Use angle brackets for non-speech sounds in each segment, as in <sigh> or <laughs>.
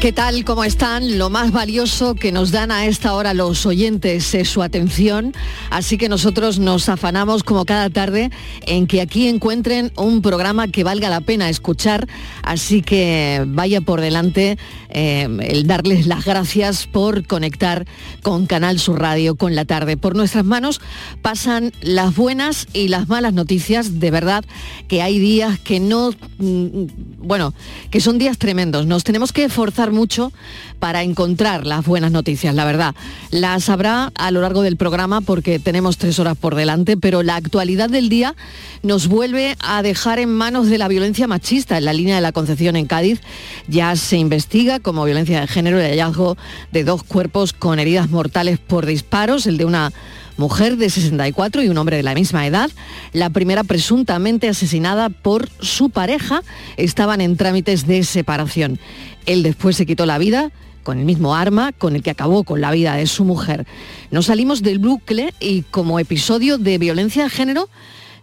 ¿Qué tal? ¿Cómo están? Lo más valioso que nos dan a esta hora los oyentes es su atención, así que nosotros nos afanamos como cada tarde en que aquí encuentren un programa que valga la pena escuchar, así que vaya por delante eh, el darles las gracias por conectar con Canal Sur Radio con la tarde. Por nuestras manos pasan las buenas y las malas noticias, de verdad que hay días que no, mm, bueno, que son días tremendos, nos tenemos que esforzar mucho para encontrar las buenas noticias, la verdad. Las habrá a lo largo del programa porque tenemos tres horas por delante, pero la actualidad del día nos vuelve a dejar en manos de la violencia machista. En la línea de la Concepción en Cádiz ya se investiga como violencia de género el hallazgo de dos cuerpos con heridas mortales por disparos, el de una mujer de 64 y un hombre de la misma edad. La primera presuntamente asesinada por su pareja estaban en trámites de separación. Él después se quitó la vida con el mismo arma con el que acabó con la vida de su mujer. Nos salimos del bucle y como episodio de violencia de género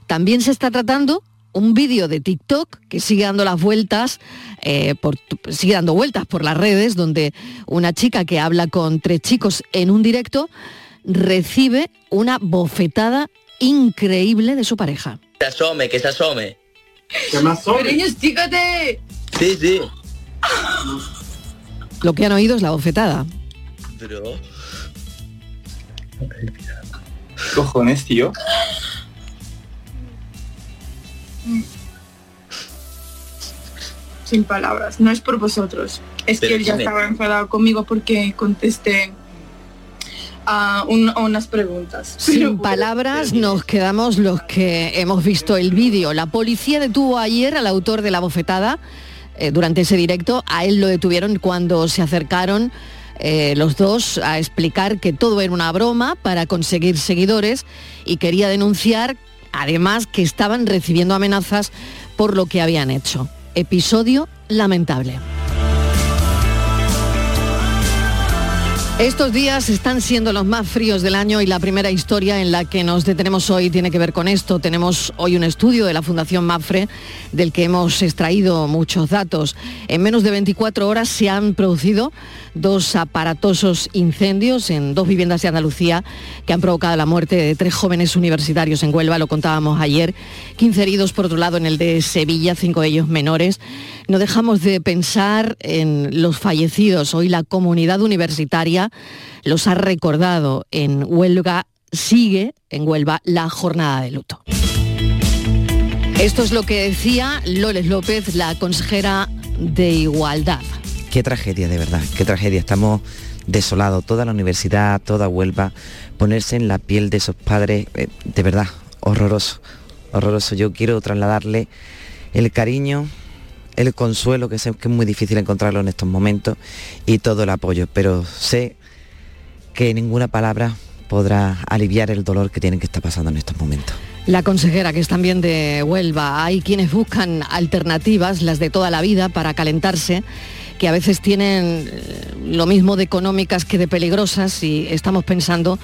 también se está tratando un vídeo de TikTok que sigue dando las vueltas, eh, por, sigue dando vueltas por las redes, donde una chica que habla con tres chicos en un directo recibe una bofetada increíble de su pareja. Que se asome, que se asome. ¿Qué más Sí, sí. Lo que han oído es la bofetada. Bro. Cojones, tío. Sin palabras, no es por vosotros. Es que Pero él ya estaba enfadado conmigo porque contesté a un- a unas preguntas. Sin palabras nos quedamos los que hemos visto el vídeo. La policía detuvo ayer al autor de la bofetada eh, durante ese directo. A él lo detuvieron cuando se acercaron eh, los dos a explicar que todo era una broma para conseguir seguidores y quería denunciar además que estaban recibiendo amenazas por lo que habían hecho. Episodio lamentable. Estos días están siendo los más fríos del año y la primera historia en la que nos detenemos hoy tiene que ver con esto. Tenemos hoy un estudio de la Fundación MAFRE del que hemos extraído muchos datos. En menos de 24 horas se han producido dos aparatosos incendios en dos viviendas de Andalucía que han provocado la muerte de tres jóvenes universitarios en Huelva, lo contábamos ayer. 15 heridos por otro lado en el de Sevilla, cinco de ellos menores. No dejamos de pensar en los fallecidos. Hoy la comunidad universitaria los ha recordado. En Huelva sigue, en Huelva, la jornada de luto. Esto es lo que decía Loles López, la consejera de Igualdad. Qué tragedia, de verdad, qué tragedia. Estamos desolados, toda la universidad, toda Huelva, ponerse en la piel de esos padres, eh, de verdad, horroroso, horroroso. Yo quiero trasladarle el cariño, el consuelo, que sé que es muy difícil encontrarlo en estos momentos, y todo el apoyo, pero sé que ninguna palabra podrá aliviar el dolor que tienen que estar pasando en estos momentos. La consejera, que es también de Huelva, hay quienes buscan alternativas, las de toda la vida, para calentarse, que a veces tienen eh, lo mismo de económicas que de peligrosas y estamos pensando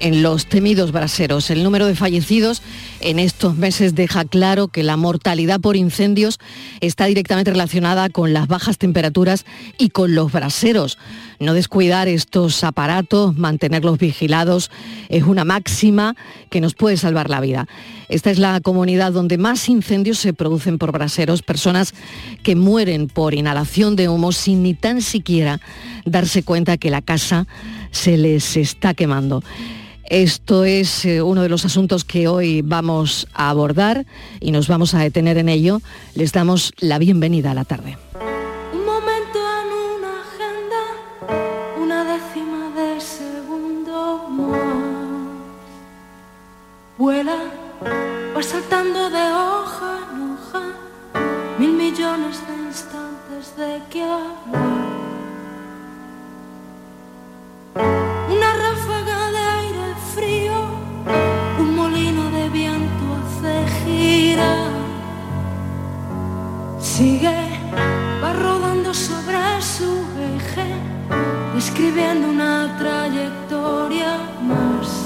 en los temidos braseros. El número de fallecidos en estos meses deja claro que la mortalidad por incendios está directamente relacionada con las bajas temperaturas y con los braseros. No descuidar estos aparatos, mantenerlos vigilados, es una máxima que nos puede salvar la vida. Esta es la comunidad donde más incendios se producen por braseros, personas que mueren por inhalación de humo sin ni tan siquiera darse cuenta que la casa se les está quemando. Esto es eh, uno de los asuntos que hoy vamos a abordar y nos vamos a detener en ello. Les damos la bienvenida a la tarde. Un momento en una agenda, una décima de segundo más. Vuela, va saltando de hoja en hoja, mil millones de instantes de que hablar. Una ráfaga de aire frío, un molino de viento hace girar. Sigue, va rodando sobre su eje, describiendo una trayectoria más.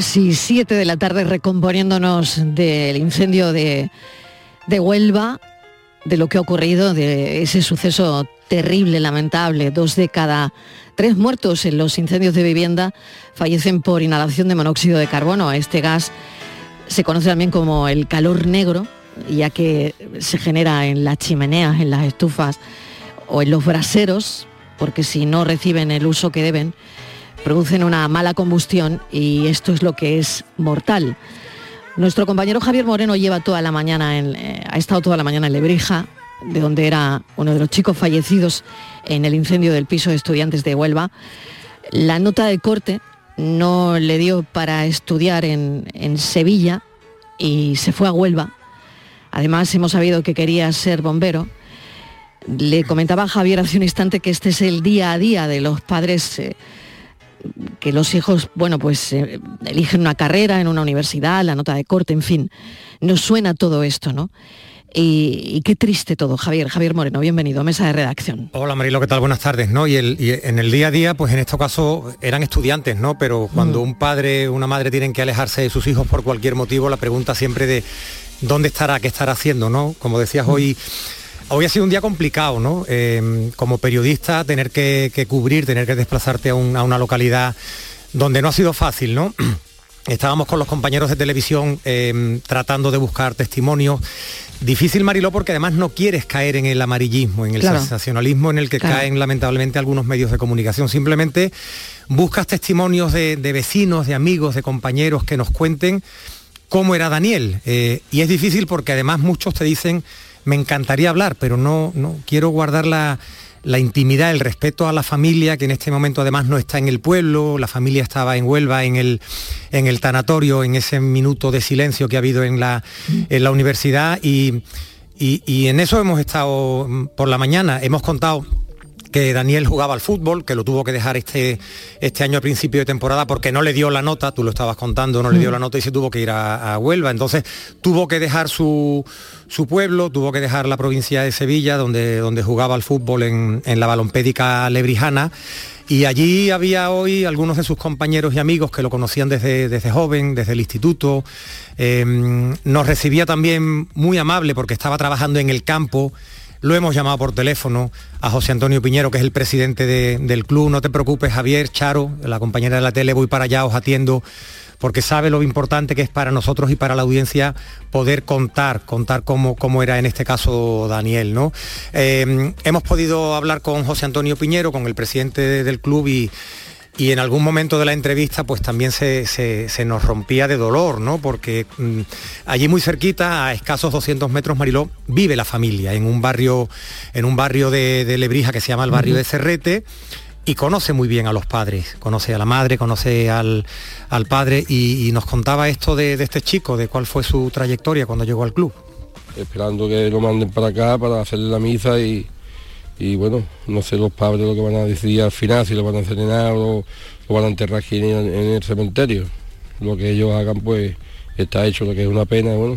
3 y 7 de la tarde recomponiéndonos del incendio de, de Huelva, de lo que ha ocurrido, de ese suceso terrible, lamentable. Dos de cada tres muertos en los incendios de vivienda fallecen por inhalación de monóxido de carbono. Este gas se conoce también como el calor negro, ya que se genera en las chimeneas, en las estufas o en los braseros, porque si no reciben el uso que deben, producen una mala combustión y esto es lo que es mortal. Nuestro compañero Javier Moreno lleva toda la mañana, en- eh, ha estado toda la mañana en Lebrija, de donde era uno de los chicos fallecidos en el incendio del piso de estudiantes de Huelva. La nota de corte no le dio para estudiar en, Sevilla y se fue a Huelva. Además, hemos sabido que quería ser bombero. Le comentaba Javier hace un instante que este es el día a día de los padres eh, que los hijos, bueno, pues eh, eligen una carrera en una universidad, la nota de corte, en fin. Nos suena todo esto, ¿no? Y, y qué triste todo. Javier, Javier Moreno, bienvenido, mesa de redacción. Hola Marilo, ¿qué tal? Buenas tardes, ¿no? Y, el- y en el día a día, pues en este caso eran estudiantes, ¿no? Pero cuando un padre, una madre tienen que alejarse de sus hijos por cualquier motivo, la pregunta siempre de dónde estará, qué estará haciendo, ¿no? Como decías hoy, hoy ha sido un día complicado, ¿no? Eh, como periodista, tener que, que cubrir, tener que desplazarte a, un- a una localidad donde no ha sido fácil, ¿no? <clears throat> Estábamos con los compañeros de televisión eh, tratando de buscar testimonios. Difícil, Mariló, porque además no quieres caer en el amarillismo, en el Claro. sensacionalismo en el que Claro. caen lamentablemente algunos medios de comunicación. Simplemente buscas testimonios de, de vecinos, de amigos, de compañeros que nos cuenten cómo era Daniel. Eh, y es difícil porque además muchos te dicen, me encantaría hablar, pero no, no. Quiero guardar la, la intimidad, el respeto a la familia, que en este momento además no está en el pueblo, la familia estaba en Huelva, en el, en el tanatorio, en ese minuto de silencio que ha habido en la, en la universidad y, y- y en eso hemos estado mm, por la mañana, hemos contado que Daniel jugaba al fútbol, que lo tuvo que dejar este, este año a principio de temporada porque no le dio la nota, tú lo estabas contando, no le dio la nota y se tuvo que ir a, a Huelva. Entonces tuvo que dejar su, su pueblo, tuvo que dejar la provincia de Sevilla, donde, donde jugaba al fútbol en, en la balompédica lebrijana. Y allí había hoy algunos de sus compañeros y amigos que lo conocían desde, desde joven, desde el instituto. Eh, nos recibía también muy amable porque estaba trabajando en el campo. Lo hemos llamado por teléfono a José Antonio Piñero, que es el presidente de- del club. No te preocupes, Javier, Charo, la compañera de la tele, voy para allá, os atiendo, porque sabe lo importante que es para nosotros y para la audiencia poder contar, contar cómo, cómo era en este caso Daniel. ¿no? Eh, hemos podido hablar con José Antonio Piñero, con el presidente de- del club y, y en algún momento de la entrevista pues también se, se- se nos rompía de dolor, ¿no? Porque mm, allí muy cerquita, a escasos 200 metros, Mariló, vive la familia en un barrio, en un barrio de, de Lebrija que se llama el barrio de Cerrete y conoce muy bien a los padres, conoce a la madre, conoce al, al padre y, nos contaba esto de, este chico, de cuál fue su trayectoria cuando llegó al club. esperando que lo manden para acá para hacerle la misa y, y bueno, no sé los padres lo que van a decidir al final, si lo van a envenenar o lo van a enterrar aquí en el cementerio. Lo que ellos hagan pues está hecho, lo que es una pena, bueno,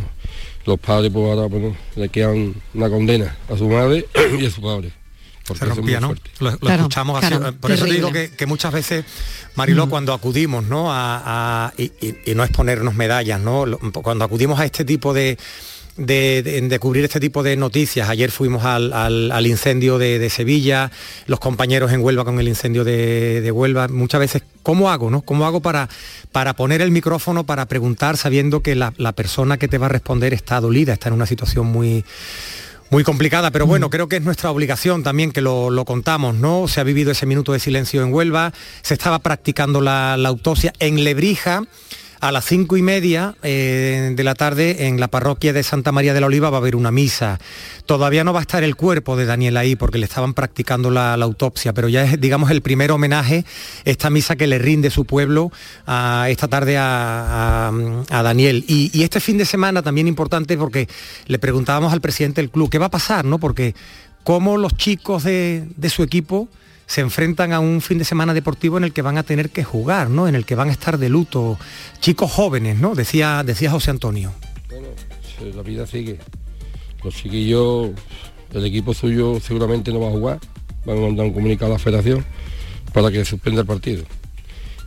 los padres pues ahora bueno, le quedan una condena a su madre <clears throat> y a su padre. Porque se rompía, ¿no? Lo, lo Claro, escuchamos así. claro, Por eso te digo que, que muchas veces, Mariló, cuando acudimos, ¿no? A, a- y, y- y no es ponernos medallas, ¿no? Cuando acudimos a este tipo de, de, de- de cubrir este tipo de noticias. Ayer fuimos al, al- al incendio de, de Sevilla, los compañeros en Huelva con el incendio de, de Huelva. Muchas veces, ¿cómo hago? ¿no? ¿Cómo hago para, para poner el micrófono, para preguntar, sabiendo que la, la persona que te va a responder está dolida, está en una situación muy muy complicada, pero bueno, creo que es nuestra obligación también que lo, lo contamos, ¿no? Se ha vivido ese minuto de silencio en Huelva, se estaba practicando la, la autopsia en Lebrija. A las cinco y media eh, de la tarde en la parroquia de Santa María de la Oliva va a haber una misa. Todavía no va a estar el cuerpo de Daniel ahí porque le estaban practicando la, autopsia, pero ya es, digamos, el primer homenaje, esta misa que le rinde su pueblo esta tarde a Daniel. Y, y este fin de semana también importante porque le preguntábamos al presidente del club qué va a pasar, ¿no? Porque cómo los chicos de, de su equipo se enfrentan a un fin de semana deportivo en el que van a tener que jugar, ¿no? En el que van a estar de luto. Chicos jóvenes, ¿no? Decía, decía José Antonio. Sí, La vida sigue. Los chiquillos, el equipo suyo seguramente no va a jugar. Van a mandar un comunicado a la federación para que suspenda el partido.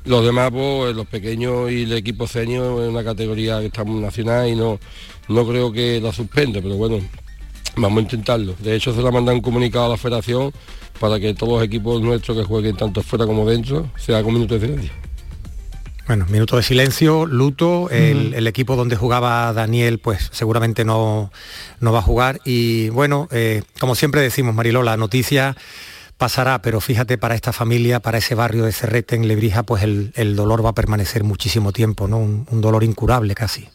Los demás, pues los pequeños y el equipo senior es una categoría que estamos nacional y no, no creo que la suspenda, pero bueno, vamos a intentarlo. De hecho, se le ha mandado un comunicado a la federación para que todos los equipos nuestros que jueguen tanto fuera como dentro se haga un minuto de silencio. Bueno, minuto de silencio, luto, el, el equipo donde jugaba Daniel pues seguramente no, no va a jugar y bueno, eh, como siempre decimos Mariló, la noticia pasará, pero fíjate para esta familia, para ese barrio de Cerrete en Lebrija, pues el, el dolor va a permanecer muchísimo tiempo, ¿no? Un, un dolor incurable casi.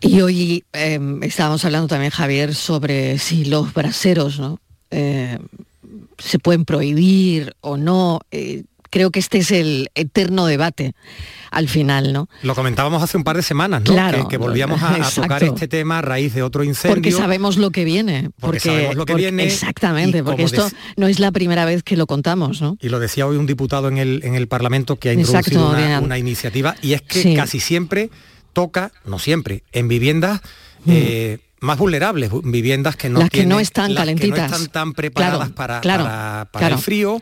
Y hoy eh, estábamos hablando también, Javier, sobre si los braseros ¿no? Eh, se pueden prohibir o no. Eh, creo que este es el eterno debate al final, ¿no? Lo comentábamos hace un par de semanas, ¿no? Claro. que, que volvíamos a, a tocar Exacto. este tema a raíz de otro incendio. Porque sabemos lo que viene. Porque sabemos lo que porque- viene Exactamente, porque esto no es la primera vez que lo contamos, ¿no? Y lo decía hoy un diputado en el, en el Parlamento que ha Exacto, introducido una, bien. una iniciativa y es que Sí. casi siempre toca, no siempre, en viviendas eh, más vulnerables, vu- viviendas que no Mm. Las que no están las que calentitas. no están tan preparadas Claro, para, claro, para- para claro. el frío.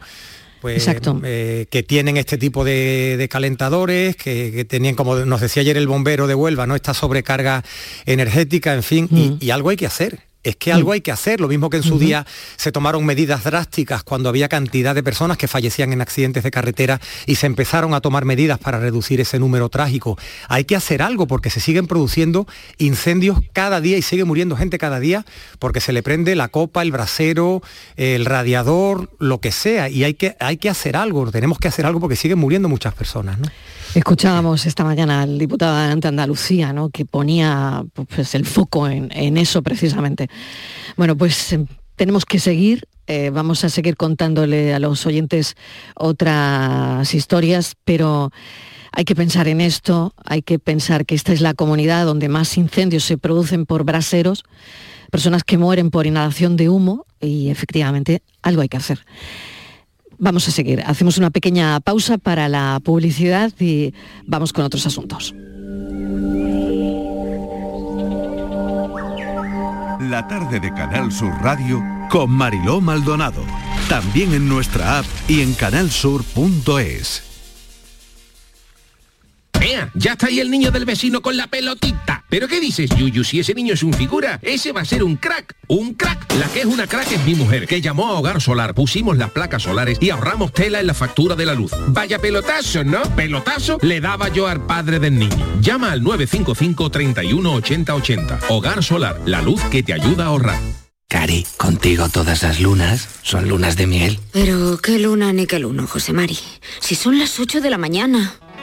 Pues, Exacto. eh, que tienen este tipo de, de calentadores, que, que tenían, como nos decía ayer el bombero de Huelva, ¿no? Esta sobrecarga energética, en fin, Mm. y, y algo hay que hacer. Es que algo hay que hacer, lo mismo que en su día se tomaron medidas drásticas cuando había cantidad de personas que fallecían en accidentes de carretera y se empezaron a tomar medidas para reducir ese número trágico. Hay que hacer algo porque se siguen produciendo incendios cada día y sigue muriendo gente cada día porque se le prende la copa, el brasero, el radiador, lo que sea. Y hay que, hay que hacer algo, tenemos que hacer algo porque siguen muriendo muchas personas. ¿no? Escuchábamos esta mañana al diputado ante Andalucía, ¿no? que ponía pues, el foco en, eso precisamente. Bueno, pues eh, tenemos que seguir, eh, vamos a seguir contándole a los oyentes otras historias, pero hay que pensar en esto, hay que pensar que esta es la comunidad donde más incendios se producen por braseros, personas que mueren por inhalación de humo y efectivamente algo hay que hacer. Vamos a seguir. Hacemos una pequeña pausa para la publicidad y vamos con otros asuntos. La tarde de Canal Sur Radio con Mariló Maldonado. También en nuestra app y en canalsur.es. ¡Ea! Ya está ahí el niño del vecino con la pelotita. ¿Pero qué dices, Yuyu? Si ese niño es un figura, ese va a ser un crack. ¡Un crack! La que es una crack es mi mujer, que llamó a Hogar Solar. Pusimos las placas solares y ahorramos tela en la factura de la luz. Vaya pelotazo, ¿no? Pelotazo le daba yo al padre del niño. Llama al 955 31 80 80. Hogar Solar, la luz que te ayuda a ahorrar. Cari, contigo todas las lunas son lunas de miel. Pero qué luna ni qué luno, José Mari. Si son las 8 de la mañana.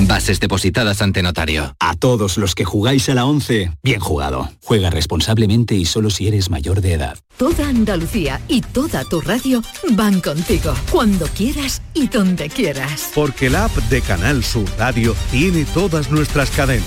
bases depositadas ante notario. A todos los que jugáis a la 11, bien jugado. Juega responsablemente y solo si eres mayor de edad. Toda Andalucía y toda tu radio van contigo, cuando quieras y donde quieras. Porque la app de Canal Sur Radio tiene todas nuestras cadenas,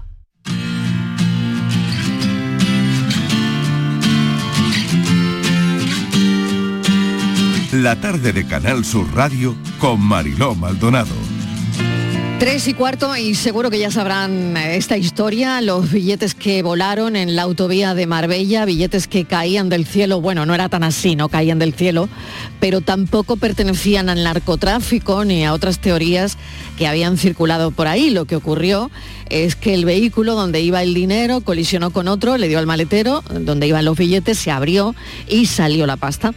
La tarde de Canal Sur Radio con Mariló Maldonado. Tres y cuarto y seguro que ya sabrán esta historia, los billetes que volaron en la autovía de Marbella, billetes que caían del cielo, bueno, no era tan así, no caían del cielo, pero tampoco pertenecían al narcotráfico ni a otras teorías que habían circulado por ahí. Lo que ocurrió es que el vehículo donde iba el dinero colisionó con otro, le dio al maletero, donde iban los billetes, se abrió y salió la pasta.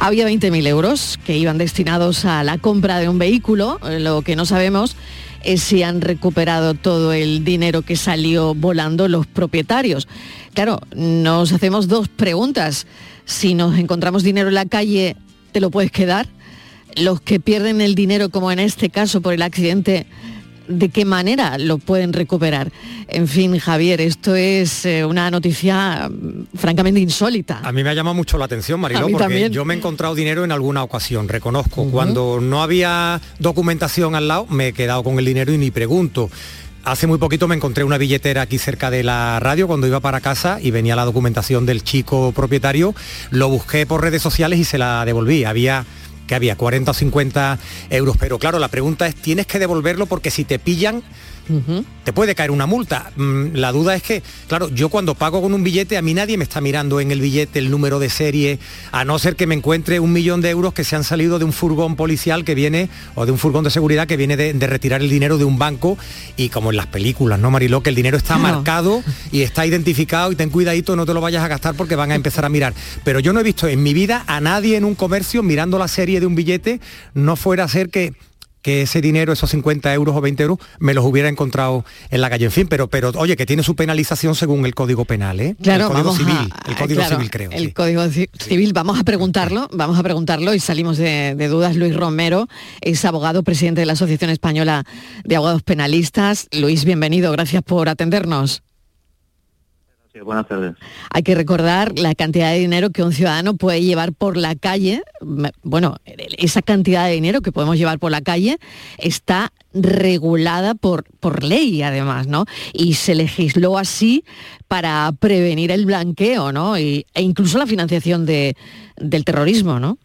Había 20.000 euros que iban destinados a la compra de un vehículo. Lo que no sabemos es si han recuperado todo el dinero que salió volando los propietarios. Claro, nos hacemos dos preguntas. Si nos encontramos dinero en la calle, ¿te lo puedes quedar? Los que pierden el dinero, como en este caso por el accidente, ¿de qué manera lo pueden recuperar? En fin, Javier, esto es eh, una noticia mm, francamente insólita. A mí me ha llamado mucho la atención, Mariló, porque también. yo me he encontrado dinero en alguna ocasión, reconozco. Cuando no había documentación al lado, me he quedado con el dinero y ni pregunto. Hace muy poquito me encontré una billetera aquí cerca de la radio cuando iba para casa y venía la documentación del chico propietario. Lo busqué por redes sociales y se la devolví. Había que había 40 o 50 euros. Pero claro, la pregunta es, ¿tienes que devolverlo porque si te pillan te puede caer una multa. Mm, La duda es que, claro, yo cuando pago con un billete, a mí nadie me está mirando en el billete el número de serie, a no ser que me encuentre un millón de euros que se han salido de un furgón policial que viene, o de un furgón de seguridad que viene de, de retirar el dinero de un banco, y como en las películas, ¿no, Mariló? Que el dinero está Claro. marcado <laughs> y está identificado y ten cuidadito, no te lo vayas a gastar porque van a empezar a mirar. Pero yo no he visto en mi vida a nadie en un comercio mirando la serie de un billete, no fuera a ser que que ese dinero, esos 50 euros o 20 euros, me los hubiera encontrado en la calle. En fin, pero, pero oye, que tiene su penalización según el Código Penal, ¿eh? Claro, el Código Civil, a, el Código claro, Civil creo. El sí. Código Ci- Civil, vamos a preguntarlo, vamos a preguntarlo y salimos de, de dudas. Luis Romero es abogado, presidente de la Asociación Española de Abogados Penalistas. Luis, bienvenido, gracias por atendernos. Buenas tardes. Hay que recordar la cantidad de dinero que un ciudadano puede llevar por la calle. Bueno, esa cantidad de dinero que podemos llevar por la calle está regulada por, por ley, además, ¿no? Y se legisló así para prevenir el blanqueo, ¿no? Y- e incluso la financiación de, del terrorismo, ¿no?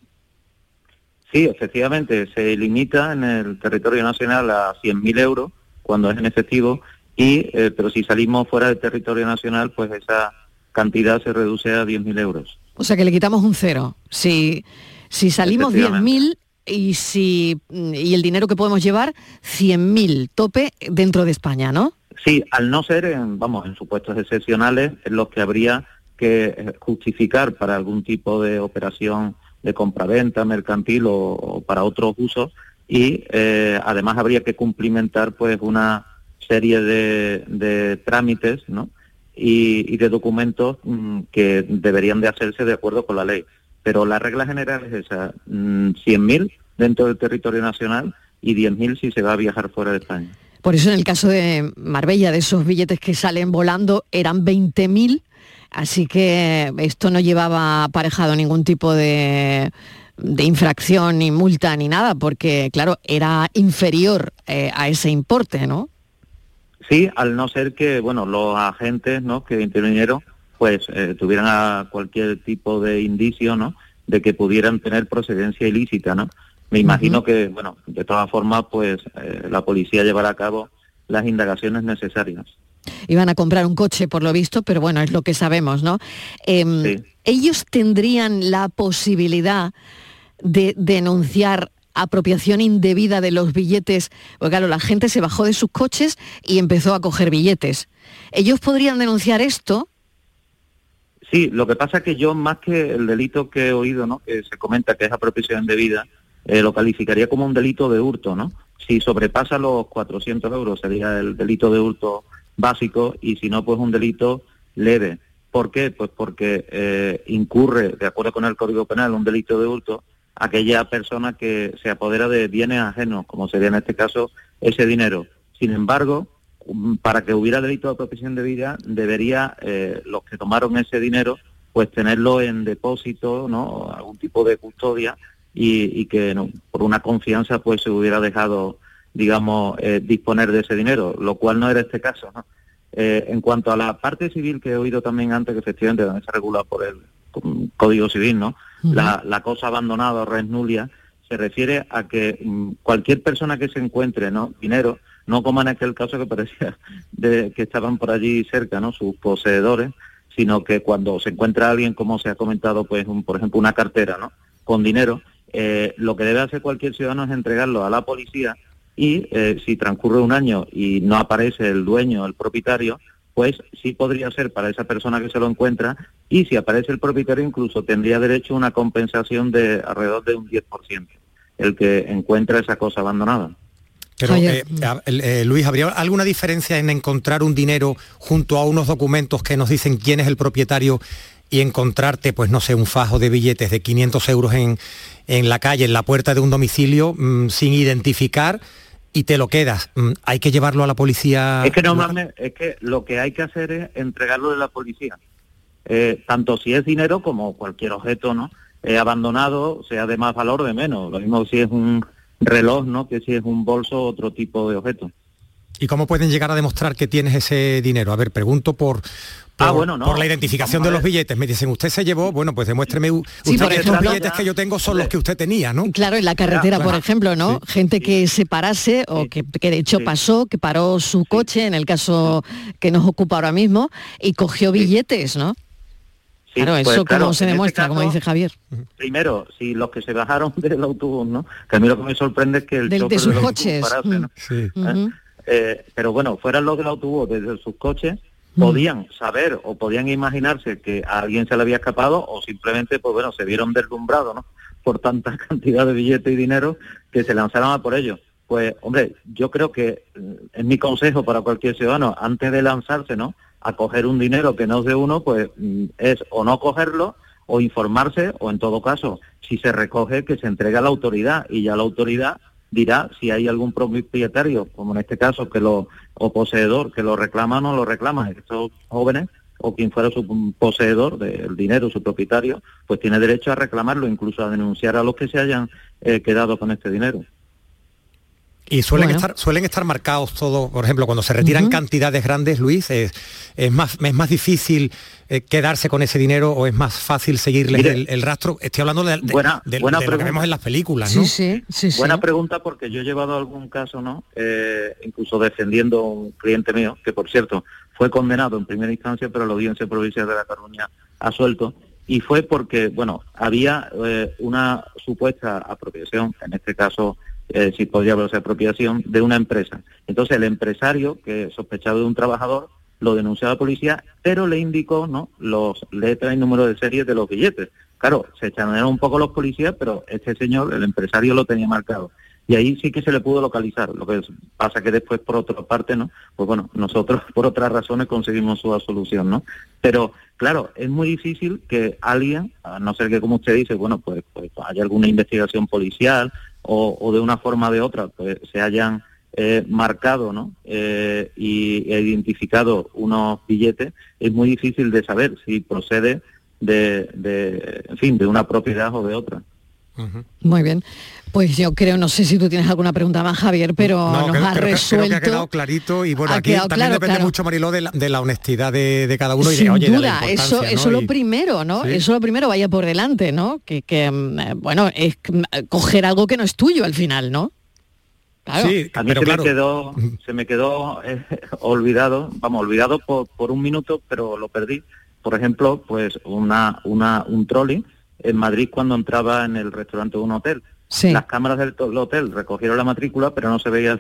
Sí, efectivamente, se limita en el territorio nacional a 100.000 euros cuando es en efectivo, y, eh, pero si salimos fuera del territorio nacional, pues esa cantidad se reduce a 10.000 euros. O sea que le quitamos un cero. Si, si salimos Efectivamente. 10.000 y, si, y el dinero que podemos llevar, 100.000 tope dentro de España, ¿no? Sí, al no ser, en, vamos, en supuestos excepcionales, en los que habría que eh, justificar para algún tipo de operación de compraventa mercantil o, o para otros usos y eh, además habría que cumplimentar pues una serie de, trámites ¿no? y, de documentos mm, que deberían de hacerse de acuerdo con la ley. Pero la regla general es esa, mm, 100.000 dentro del territorio nacional y 10.000 si se va a viajar fuera de España. Por eso en el caso de Marbella, de esos billetes que salen volando, eran 20.000, así que esto no llevaba aparejado ningún tipo de, de infracción, ni multa, ni nada, porque claro, era inferior eh, a ese importe, ¿no? Sí, al no ser que, bueno, los agentes, ¿no? Que intervinieron, pues eh, tuvieran a cualquier tipo de indicio, ¿no? De que pudieran tener procedencia ilícita, ¿no? Me imagino que, bueno, de todas formas, pues eh, la policía llevará a cabo las indagaciones necesarias. Iban a comprar un coche, por lo visto, pero bueno, es lo que sabemos, ¿no? Em, Sí. Ellos tendrían la posibilidad de denunciar apropiación indebida de los billetes, porque claro, la gente se bajó de sus coches y empezó a coger billetes. ¿Ellos podrían denunciar esto? Sí, lo que pasa es que yo, más que el delito que he oído, ¿no? Que se comenta que es apropiación indebida, eh, lo calificaría como un delito de hurto, ¿no? Si sobrepasa los 400 euros sería el delito de hurto básico y si no, pues un delito leve. ¿Por qué? Pues porque eh, incurre, de acuerdo con el Código Penal, un delito de hurto aquella persona que se apodera de bienes ajenos, como sería en este caso ese dinero. Sin embargo, para que hubiera delito de apropiación de vida, debería eh, los que tomaron ese dinero, pues tenerlo en depósito, ¿no? Algún tipo de custodia y, que ¿no? por una confianza pues se hubiera dejado, digamos, eh, disponer de ese dinero, lo cual no era este caso, ¿no? Eh, en cuanto a la parte civil que he oído también antes, que efectivamente también se regula por el Código Civil, ¿no? la, la cosa abandonada o res nulia se refiere a que mm, cualquier persona que se encuentre no dinero, no como en aquel caso que parecía de, que estaban por allí cerca, ¿no? sus poseedores, sino que cuando se encuentra alguien, como se ha comentado, pues un- por ejemplo una cartera, ¿no? con dinero, eh, lo que debe hacer cualquier ciudadano es entregarlo a la policía y eh, si transcurre un año y no aparece el dueño, el propietario, pues sí podría ser para esa persona que se lo encuentra y si aparece el propietario incluso tendría derecho a una compensación de alrededor de un 10%, el que encuentra esa cosa abandonada. Pero, eh, eh, Luis, ¿habría alguna diferencia en encontrar un dinero junto a unos documentos que nos dicen quién es el propietario y encontrarte, pues no sé, un fajo de billetes de 500 euros en, en la calle, en la puerta de un domicilio, mm, sin identificar y te lo quedas? Mm, ¿Hay que llevarlo a la policía? Es que normalmente, es que lo que hay que hacer es entregarlo a la policía. Eh, tanto si es dinero como cualquier objeto, ¿no? Eh, abandonado, sea de más valor o de menos. Lo mismo si es un reloj, ¿no? Que si es un bolso o otro tipo de objeto. ¿Y cómo pueden llegar a demostrar que tienes ese dinero? A ver, pregunto por, por, Ah, bueno, no. por la identificación de los billetes. Me dicen, usted se llevó, bueno, pues demuéstreme Sí, usted estos billetes que yo tengo son los que usted tenía, ¿no? Claro, en la carretera, Ya, por claro. ejemplo, ¿no? Gente que se parase o que, que de hecho pasó, que paró su coche, en el caso que nos ocupa ahora mismo, y cogió billetes, ¿no? Sí, claro, pues, eso claro, cómo se este demuestra, como dice Javier. Primero, si los que se bajaron <laughs> del autobús, ¿no? Que a mí lo que me sorprende es que el Del- de sus del coches. parase, ¿no? Mm. Ujú. Eh, pero bueno, fueran los del autobús desde sus coches. Podían saber o podían imaginarse que a alguien se le había escapado o simplemente, pues bueno, se vieron deslumbrados. Por tanta <laughs> cantidad de billetes y dinero que se lanzaron a por ello. Pues, hombre, yo creo que eh, es mi consejo para cualquier ciudadano, antes de lanzarse, ¿no? A coger un dinero que no es de uno, pues mm, es o no cogerlo o informarse o en todo caso, si se recoge, que se entregue a la autoridad y ya la autoridad dirá si hay algún propietario, como en este caso, que lo o poseedor que lo reclama o no lo reclama. Estos jóvenes o quien fuera su poseedor del dinero, su propietario, pues tiene derecho a reclamarlo, incluso a denunciar a los que se hayan eh, quedado con este dinero. Y suelen, Bueno. estar, suelen estar marcados todos, por ejemplo, cuando se retiran cantidades grandes, Luis, es, es más, es más difícil eh, quedarse con ese dinero o es más fácil seguirles Mire, el, el rastro. Estoy hablando de, de- buena- de- buena de lo que vemos en las películas, ¿no? Buena pregunta porque yo he llevado algún caso, ¿no? Eh, incluso defendiendo a un cliente mío, que por cierto fue condenado en primera instancia, pero la audiencia provincial de la Coruña ha suelto, y fue porque, bueno, había eh, una supuesta apropiación, en este caso eh, si podría hablarse de apropiación, de una empresa. Entonces el empresario, que sospechado de un trabajador, lo denunció a la policía, pero le indicó ¿no? los letras y números de serie de los billetes. Claro, se echaron un poco los policías, pero este señor, el empresario, lo tenía marcado. Y ahí sí que se le pudo localizar. Lo que pasa que después, por otra parte, ¿no? Pues bueno, nosotros <laughs> por otras razones conseguimos su absolución, ¿no? Pero, claro, es muy difícil que alguien, a no ser que como usted dice, bueno, pues, pues haya alguna investigación policial o, de una forma o de otra, pues se hayan eh, marcado, ¿no? Eh, y identificado unos billetes, es muy difícil de saber si procede de, de, en fin, de una propiedad o de otra. Muy bien. Pues yo creo, no sé si tú tienes alguna pregunta más, Javier, pero No, nos creo, ha creo resuelto. creo que ha quedado clarito y bueno, aquí quedado también claro, depende claro. mucho, Mariló, de la, de la honestidad de, de cada uno y Sin de, oye, de la duda, eso, ¿no? lo Y- primero, ¿no? Sí. Eso lo primero vaya por delante, ¿no? Que, que, mm, eh, bueno, es mm, coger algo que no es tuyo al final, ¿no? Claro. a mí se me quedó, se me quedó eh, <laughs> olvidado, vamos, olvidado por, por un minuto, pero lo perdí. Por ejemplo, pues una, una, un trolley en Madrid cuando entraba en el restaurante de un hotel. Las cámaras del hotel recogieron la matrícula, pero no se veía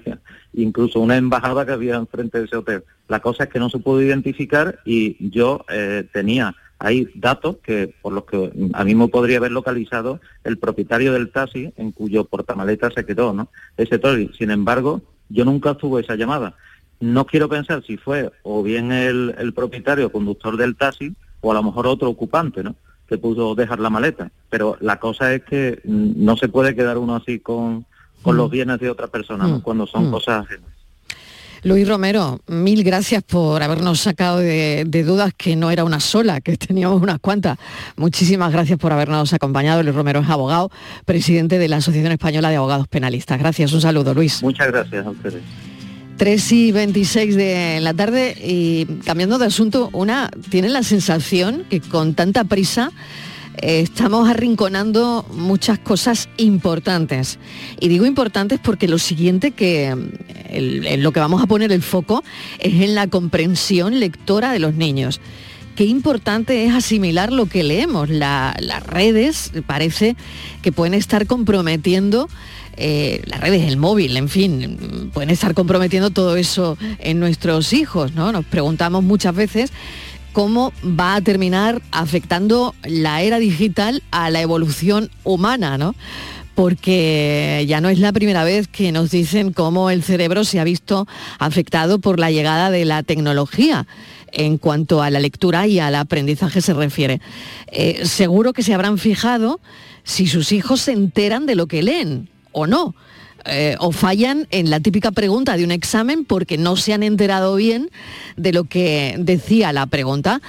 incluso una embajada que había enfrente de ese hotel. La cosa es que no se pudo identificar y yo eh, tenía ahí datos que por los que a mí me podría haber localizado el propietario del taxi en cuyo portamaleta se quedó, ¿no? Ese trolley. Sin embargo, yo nunca tuve esa llamada. No quiero pensar si fue o bien el, el propietario conductor del taxi o a lo mejor otro ocupante, ¿no? Pudo dejar la maleta. Pero la cosa es que mm, no se puede quedar uno así con, con los bienes de otra persona. Mm, Cuando son mm. cosas ajenas. Luis Romero, mil gracias por habernos sacado de, de dudas que no era una sola, que teníamos unas cuantas. Muchísimas gracias por habernos acompañado. Luis Romero es abogado, presidente de la Asociación Española de Abogados Penalistas. Gracias, un saludo, Luis. Muchas gracias a ustedes. 3 y 26 de la tarde y cambiando de asunto, una tiene la sensación que con tanta prisa eh, estamos arrinconando muchas cosas importantes. Y digo importantes porque lo siguiente que mm, en lo que vamos a poner el foco es en la comprensión lectora de los niños. Qué importante es asimilar lo que leemos. La- las redes parece que pueden estar comprometiendo eh, las redes, el móvil, en fin, pueden estar comprometiendo todo eso en nuestros hijos, ¿no? Nos preguntamos muchas veces cómo va a terminar afectando la era digital a la evolución humana, ¿no? Porque ya no es la primera vez que nos dicen cómo el cerebro se ha visto afectado por la llegada de la tecnología en cuanto a la lectura y al aprendizaje se refiere. Eh, seguro que se habrán fijado si sus hijos se enteran de lo que leen o no. Eh, o fallan en la típica pregunta de un examen porque no se han enterado bien de lo que decía la pregunta.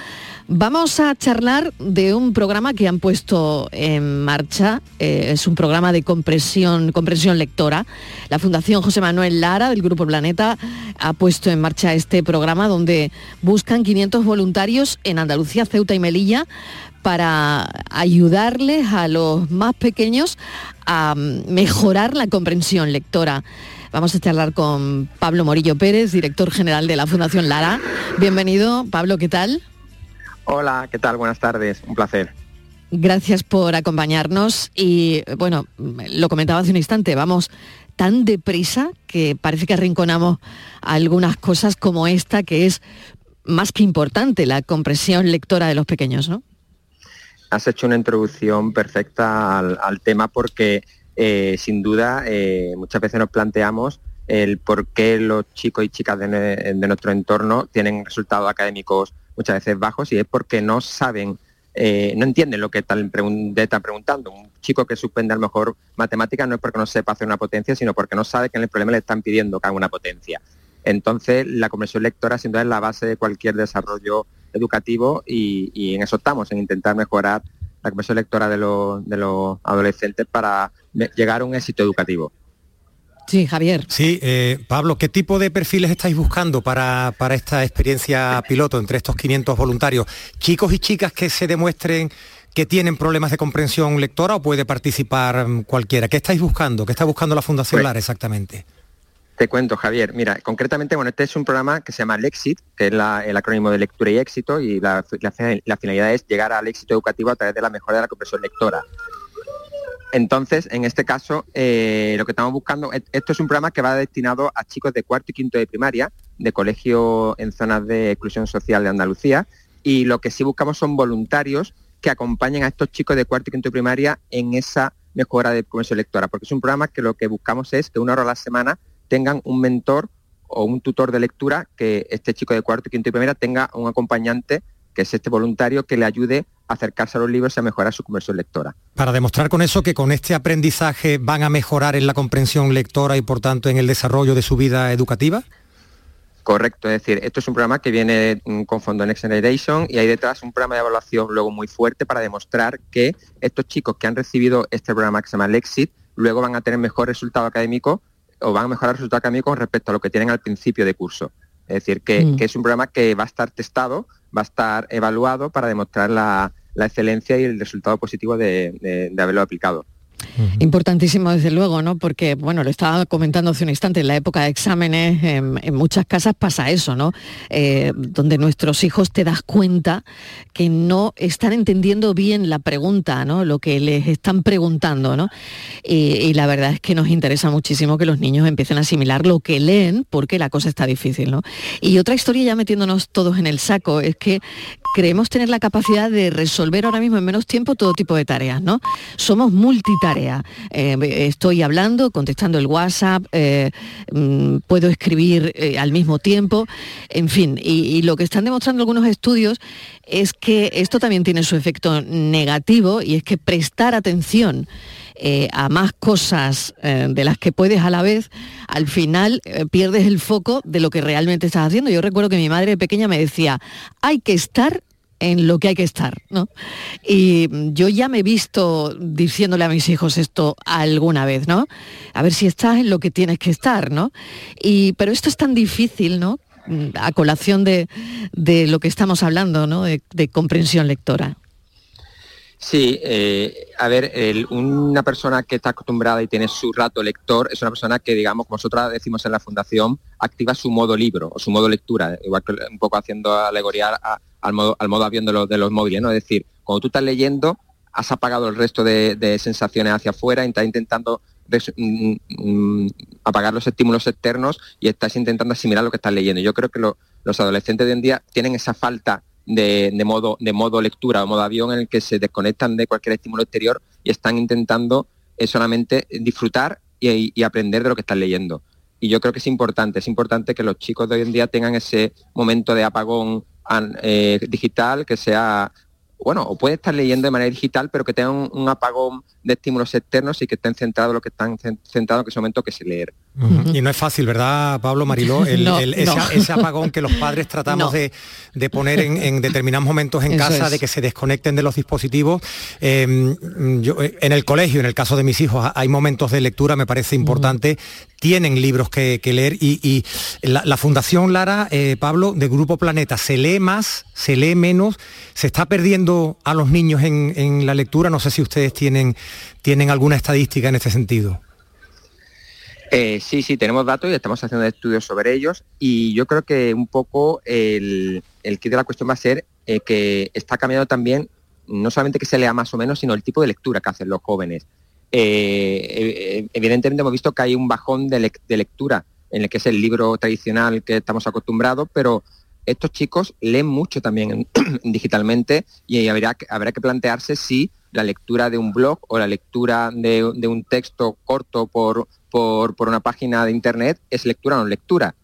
Vamos a charlar de un programa que han puesto en marcha. eh, es un programa de compresión, comprensión lectora. La Fundación José Manuel Lara del Grupo Planeta ha puesto en marcha este programa donde buscan 500 voluntarios en Andalucía, Ceuta y Melilla para ayudarles a los más pequeños a mejorar la comprensión lectora. Vamos a charlar con Pablo Morillo Pérez, director general de la Fundación Lara. Bienvenido, Pablo, ¿qué tal? Hola, ¿qué tal? Buenas tardes, un placer. Gracias por acompañarnos y bueno, lo comentaba hace un instante, vamos tan deprisa que parece que arrinconamos algunas cosas como esta que es más que importante, la compresión lectora de los pequeños, ¿no? Has hecho una introducción perfecta al, tema porque eh, sin duda eh, muchas veces nos planteamos el por qué los chicos y chicas de, nuestro entorno tienen resultados académicos muchas veces bajos y es porque no saben, eh, no entienden lo que están, están preguntando. Un chico que suspende a lo mejor matemáticas no es porque no sepa hacer una potencia, sino porque no sabe que en el problema le están pidiendo que haga una potencia. Entonces, la comprensión lectora sin duda es la base de cualquier desarrollo educativo y, y en eso estamos, en intentar mejorar la comprensión lectora de los, de los adolescentes para llegar a un éxito educativo. Sí, Javier. Sí, eh, Pablo, ¿qué tipo de perfiles estáis buscando para, para esta experiencia piloto entre estos 500 voluntarios? ¿Chicos y chicas que se demuestren que tienen problemas de comprensión lectora o puede participar mm, cualquiera? ¿Qué estáis buscando? ¿Qué está buscando la Fundación Pues- Lara exactamente? Te cuento, Javier. Mira, concretamente, bueno, este es un programa que se llama Lexit, que es el acrónimo de lectura y éxito, y la, la fi- la finalidad es llegar al éxito educativo a través de la mejora de la comprensión lectora. Entonces, en este caso, eh, lo que estamos buscando, et- esto es un programa que va destinado a chicos de cuarto y quinto de primaria, de colegio en zonas de exclusión social de Andalucía, y lo que sí buscamos son voluntarios que acompañen a estos chicos de cuarto y quinto de primaria en esa mejora de comprensión lectora, porque es un programa que lo que buscamos es que una hora a la semana tengan un mentor o un tutor de lectura, que este chico de cuarto y quinto de primaria tenga un acompañante, que es este voluntario, que le ayude a acercarse a los libros y a mejorar su comprensión lectora. Para demostrar con eso que con este aprendizaje van a mejorar en la comprensión lectora y por tanto en el desarrollo de su vida educativa. Correcto, es decir, esto es un programa que viene mm, con fondo Next Generation y hay detrás un programa de evaluación luego muy fuerte para demostrar que estos chicos que han recibido este programa que se llama Lexit luego van a tener mejor resultado académico o van a mejorar el resultado académico con respecto a lo que tienen al principio de curso. Es decir, que, Mm. que es un programa que va a estar testado, va a estar evaluado para demostrar la, la excelencia y el resultado positivo de, de- de haberlo aplicado. Importantísimo, desde luego, ¿no? Porque, bueno, lo estaba comentando hace un instante, en la época de exámenes, en, muchas casas pasa eso, ¿no? Eh, donde nuestros hijos te das cuenta que no están entendiendo bien la pregunta, ¿no? Lo que les están preguntando, ¿no? Y, y la verdad es que nos interesa muchísimo que los niños empiecen a asimilar lo que leen, porque la cosa está difícil, ¿no? Y otra historia, ya metiéndonos todos en el saco, es que creemos tener la capacidad de resolver ahora mismo en menos tiempo todo tipo de tareas, ¿no? Somos multitarea. Eh, estoy hablando, contestando el WhatsApp, eh, mm, puedo escribir eh, al mismo tiempo, en fin. Y, lo que están demostrando algunos estudios es que esto también tiene su efecto negativo y es que prestar atención a más cosas de las que puedes a la vez, al final pierdes el foco de lo que realmente estás haciendo. Yo recuerdo que mi madre pequeña me decía, hay que estar en lo que hay que estar, ¿no? Y yo ya me he visto diciéndole a mis hijos esto alguna vez, ¿no? A ver si estás en lo que tienes que estar, ¿no? Y, pero esto es tan difícil, ¿no? A colación de, de lo que estamos hablando, ¿no? De, comprensión lectora. Sí, eh, a ver, una persona que está acostumbrada y tiene su rato lector es una persona que, digamos, como nosotros decimos en la fundación, activa su modo libro o su modo lectura, igual que un poco haciendo alegoría a- al modo, al modo avión de los, de los móviles, ¿no? Es decir, cuando tú estás leyendo, has apagado el resto de, sensaciones hacia afuera y estás intentando des- mm, mm, apagar los estímulos externos y estás intentando asimilar lo que estás leyendo. Yo creo que lo- los adolescentes de hoy en día tienen esa falta de, de modo, de modo lectura o modo avión en el que se desconectan de cualquier estímulo exterior y están intentando eh, solamente disfrutar y, y aprender de lo que están leyendo. Y yo creo que es importante, es importante que los chicos de hoy en día tengan ese momento de apagón digital que sea, bueno, o puede estar leyendo de manera digital, pero que tengan un, un apagón de estímulos externos y que estén centrados en lo que están cen- centrados en ese momento que es leer. Y no es fácil, ¿verdad, Pablo Mariló? El- <laughs> No, el- ese, no. ese apagón que los padres tratamos <laughs> No. de, de poner en, en determinados momentos en Eso casa, es. de que se desconecten de los dispositivos. Eh, yo, eh, en el colegio, en el caso de mis hijos, hay momentos de lectura, me parece importante. Tienen libros que, que leer y, y la, la Fundación Lara, eh, Pablo, de Grupo Planeta, ¿se lee más, se lee menos? ¿Se está perdiendo a los niños en, la lectura? No sé si ustedes tienen, tienen alguna estadística en este sentido. Eh, sí, sí, tenemos datos y estamos haciendo estudios sobre ellos y yo creo que un poco el, el kit de la cuestión va a ser eh, que está cambiando también no solamente que se lea más o menos, sino el tipo de lectura que hacen los jóvenes. Eh, evidentemente hemos visto que hay un bajón de lectura en el que es el libro tradicional que estamos acostumbrados, pero estos chicos leen mucho también <clears throat> digitalmente y habrá, que- plantearse si la lectura de un blog o la lectura de, un texto corto por, por, una página de internet es lectura o no lectura.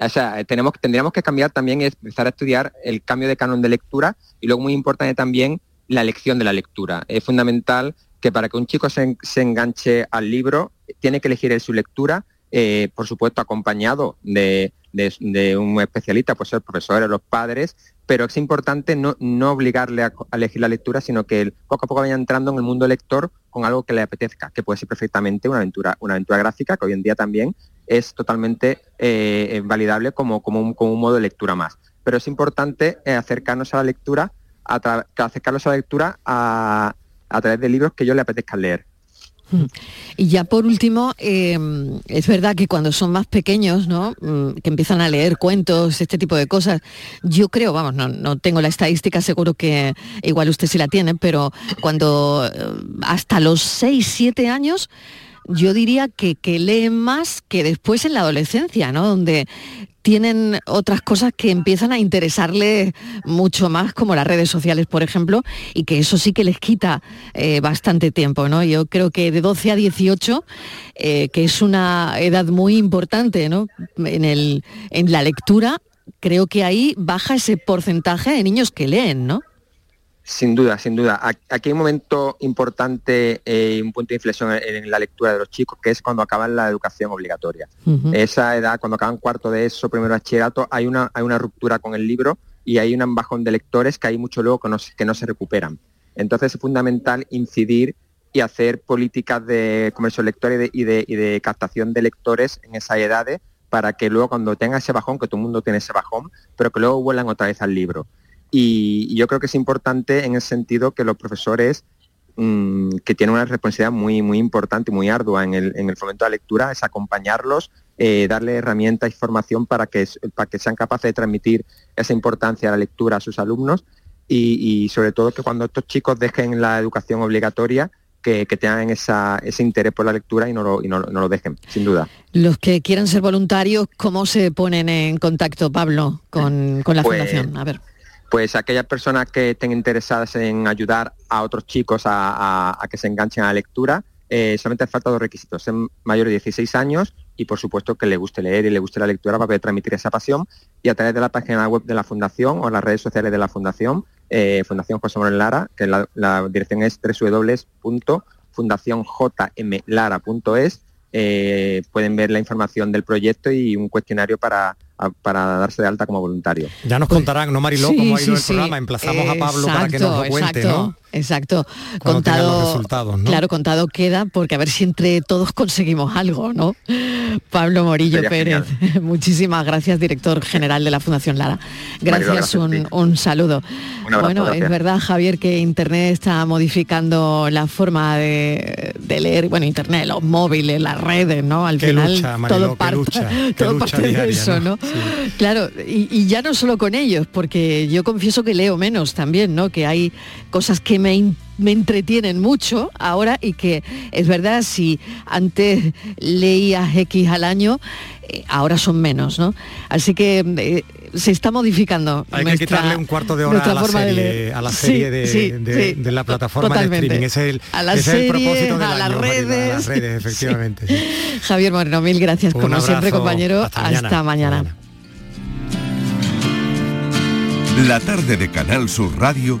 O sea, eh, tenemos, tendríamos que cambiar también y empezar a estudiar el cambio de canon de lectura y luego muy importante también la elección de la lectura. Es fundamental que para que un chico se, en- se enganche al libro, tiene que elegir su lectura, eh, por supuesto acompañado de, de- un especialista, pues el profesor o los padres, pero es importante no, no obligarle a, elegir la lectura, sino que poco a poco vaya entrando en el mundo lector con algo que le apetezca, que puede ser perfectamente una aventura, una aventura gráfica, que hoy en día también es totalmente eh, eh, validable como, como, un, como un modo de lectura más. Pero es importante eh, acercarnos a la lectura, a acercarnos a la lectura a, a través de libros que yo le apetezca leer. Y ya por último, eh, es verdad que cuando son más pequeños, ¿no? Mm, que empiezan a leer cuentos, este tipo de cosas, yo creo, vamos, no, no tengo la estadística, seguro que igual usted sí la tiene, pero cuando eh, hasta los 6, 7 años, yo diría que, que leen más que después en la adolescencia, ¿no? Donde tienen otras cosas que empiezan a interesarles mucho más, como las redes sociales, por ejemplo, y que eso sí que les quita eh, bastante tiempo, ¿no? Yo creo que de 12 a 18, eh, que es una edad muy importante, ¿no? En, el, en la lectura, creo que ahí baja ese porcentaje de niños que leen, ¿no? Sin duda, sin duda. Aquí hay un momento importante eh, y un punto de inflexión en, en la lectura de los chicos, que es cuando acaban la educación obligatoria. Esa edad, cuando acaban cuarto de eso, primero bachillerato, hay una, hay una ruptura con el libro y hay un bajón de lectores que hay mucho luego que no, se- que no se recuperan. Entonces es fundamental incidir y hacer políticas de comercio lector y de, y de- y de captación de lectores en esas edades para que luego cuando tenga ese bajón, que todo el mundo tiene ese bajón, pero que luego vuelvan otra vez al libro. Y, y yo creo que es importante en el sentido que los profesores mm, que tienen una responsabilidad muy, muy importante y muy ardua en el, en el fomento de la lectura es acompañarlos, eh, darle herramientas y formación para que, para que sean capaces de transmitir esa importancia de la lectura a sus alumnos y, y sobre todo que cuando estos chicos dejen la educación obligatoria, que, que tengan esa, ese interés por la lectura y no lo, y no lo dejen, sin duda. Los que quieran ser voluntarios, ¿cómo se ponen en contacto, Pablo, con, con la Pues, fundación? A ver. Pues aquellas personas que estén interesadas en ayudar a otros chicos a, que se enganchen a la lectura, eh, solamente hace falta dos requisitos, ser mayor de 16 años y por supuesto que le guste leer y le guste la lectura para poder transmitir esa pasión. Y a través de la página web de la Fundación o las redes sociales de la Fundación, eh, Fundación José Manuel Lara, que la, la dirección es www.fundacionjmlara.es, eh, pueden ver la información del proyecto y un cuestionario para, a- para darse de alta como voluntario. Ya nos contarán, ¿no, Mariló, Sí, cómo ha ido sí, el sí. programa? Emplazamos a Pablo para que nos lo cuente, exacto. ¿no? Exacto. Cuando contado, los resultados, ¿no? Claro, contado queda, porque a ver si entre todos conseguimos algo, ¿no? Pablo Morillo Sería Pérez, <laughs> muchísimas gracias, director general de la Fundación Lara. Gracias, un, un saludo. Un abrazo, bueno, gracias. es verdad, Javier, que Internet está modificando la forma de, de leer, bueno, Internet, los móviles, las redes, ¿no? Al Qué final lucha, Mariló, todo parte, lucha, <laughs> todo parte de eso, ¿no? ¿no? Claro, y, y ya no solo con ellos, porque yo confieso que leo menos también, ¿no? Que hay cosas que me, entretienen mucho ahora y que es verdad, si antes leías X al año, eh, ahora son menos, ¿no? Así que eh, se está modificando. Hay que quitarle un cuarto de hora a la forma de serie, leer. a la Sí, serie de, sí, de- sí. de la plataforma de Totalmente. streaming. Ese es el, A las ese es el propósito del a las año, Marilo, redes. a las redes, <laughs> efectivamente. sí. Javier Moreno, mil gracias Un como siempre, compañero. Hasta Hasta mañana. mañana. La tarde de Canal Sur Radio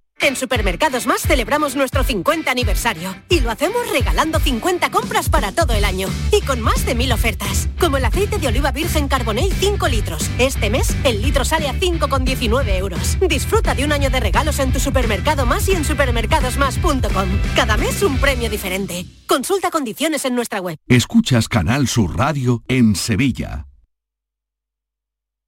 En Supermercados Más celebramos nuestro 50 aniversario y lo hacemos regalando 50 compras para todo el año y con más de 1000 ofertas, como el aceite de oliva virgen Carbonell 5 litros. Este mes el litro sale a 5,19 euros. Disfruta de un año de regalos en tu supermercado más y en supermercadosmás.com. Cada mes un premio diferente. Consulta condiciones en nuestra web. Escuchas Canal Sur Radio en Sevilla.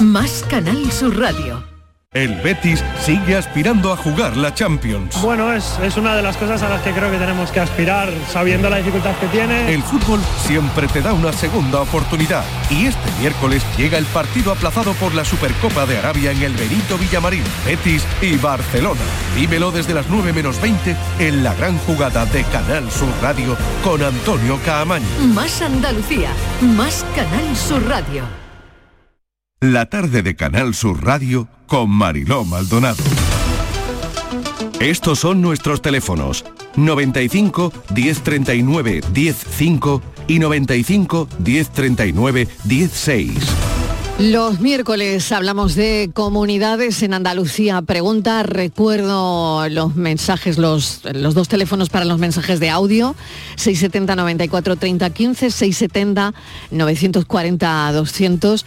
Más Canal Sur Radio. El Betis sigue aspirando a jugar la Champions. Bueno, es, es una de las cosas a las que creo que tenemos que aspirar, sabiendo la dificultad que tiene. El fútbol siempre te da una segunda oportunidad y este miércoles llega el partido aplazado por la Supercopa de Arabia en el Benito Villamarín, Betis y Barcelona. Vívelo desde las 9 menos 20 en la gran jugada de Canal Sur Radio con Antonio Caamaño. Más Andalucía. Más Canal Sur Radio. La tarde de Canal Sur Radio con Mariló Maldonado. Estos son nuestros teléfonos 95 1039 105 y 95 1039 16. Los miércoles hablamos de comunidades en Andalucía. Pregunta, recuerdo los mensajes, los, los dos teléfonos para los mensajes de audio, 670 94 30 15, 670 940 200.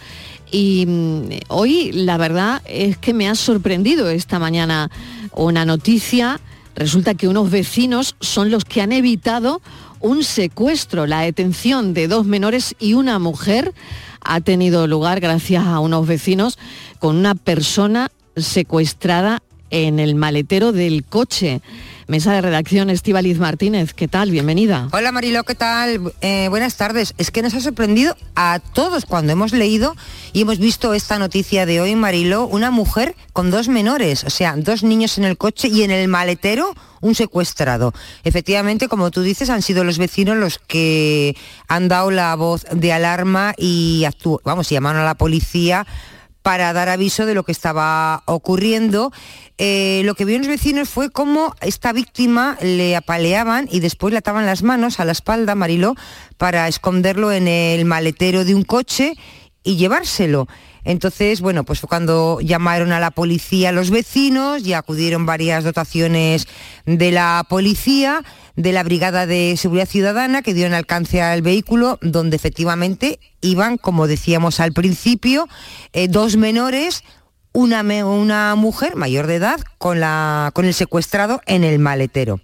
Y mm, hoy la verdad es que me ha sorprendido esta mañana una noticia. Resulta que unos vecinos son los que han evitado un secuestro, la detención de dos menores y una mujer ha tenido lugar gracias a unos vecinos con una persona secuestrada en el maletero del coche. Mesa de redacción Estíbaliz Martínez, ¿qué tal? Bienvenida. Hola Marilo, ¿qué tal? Eh, buenas tardes. Es que nos ha sorprendido a todos cuando hemos leído y hemos visto esta noticia de hoy, Marilo, una mujer con dos menores, o sea, dos niños en el coche y en el maletero un secuestrado. Efectivamente, como tú dices, han sido los vecinos los que han dado la voz de alarma y vamos, llamaron a la policía para dar aviso de lo que estaba ocurriendo. Eh, lo que vieron los vecinos fue cómo esta víctima le apaleaban y después le ataban las manos a la espalda, Mariló, para esconderlo en el maletero de un coche y llevárselo. Entonces, bueno, pues fue cuando llamaron a la policía los vecinos y acudieron varias dotaciones de la policía, de la Brigada de Seguridad Ciudadana, que dieron alcance al vehículo, donde efectivamente iban, como decíamos al principio, eh, dos menores, una, una mujer mayor de edad con, la, con el secuestrado en el maletero.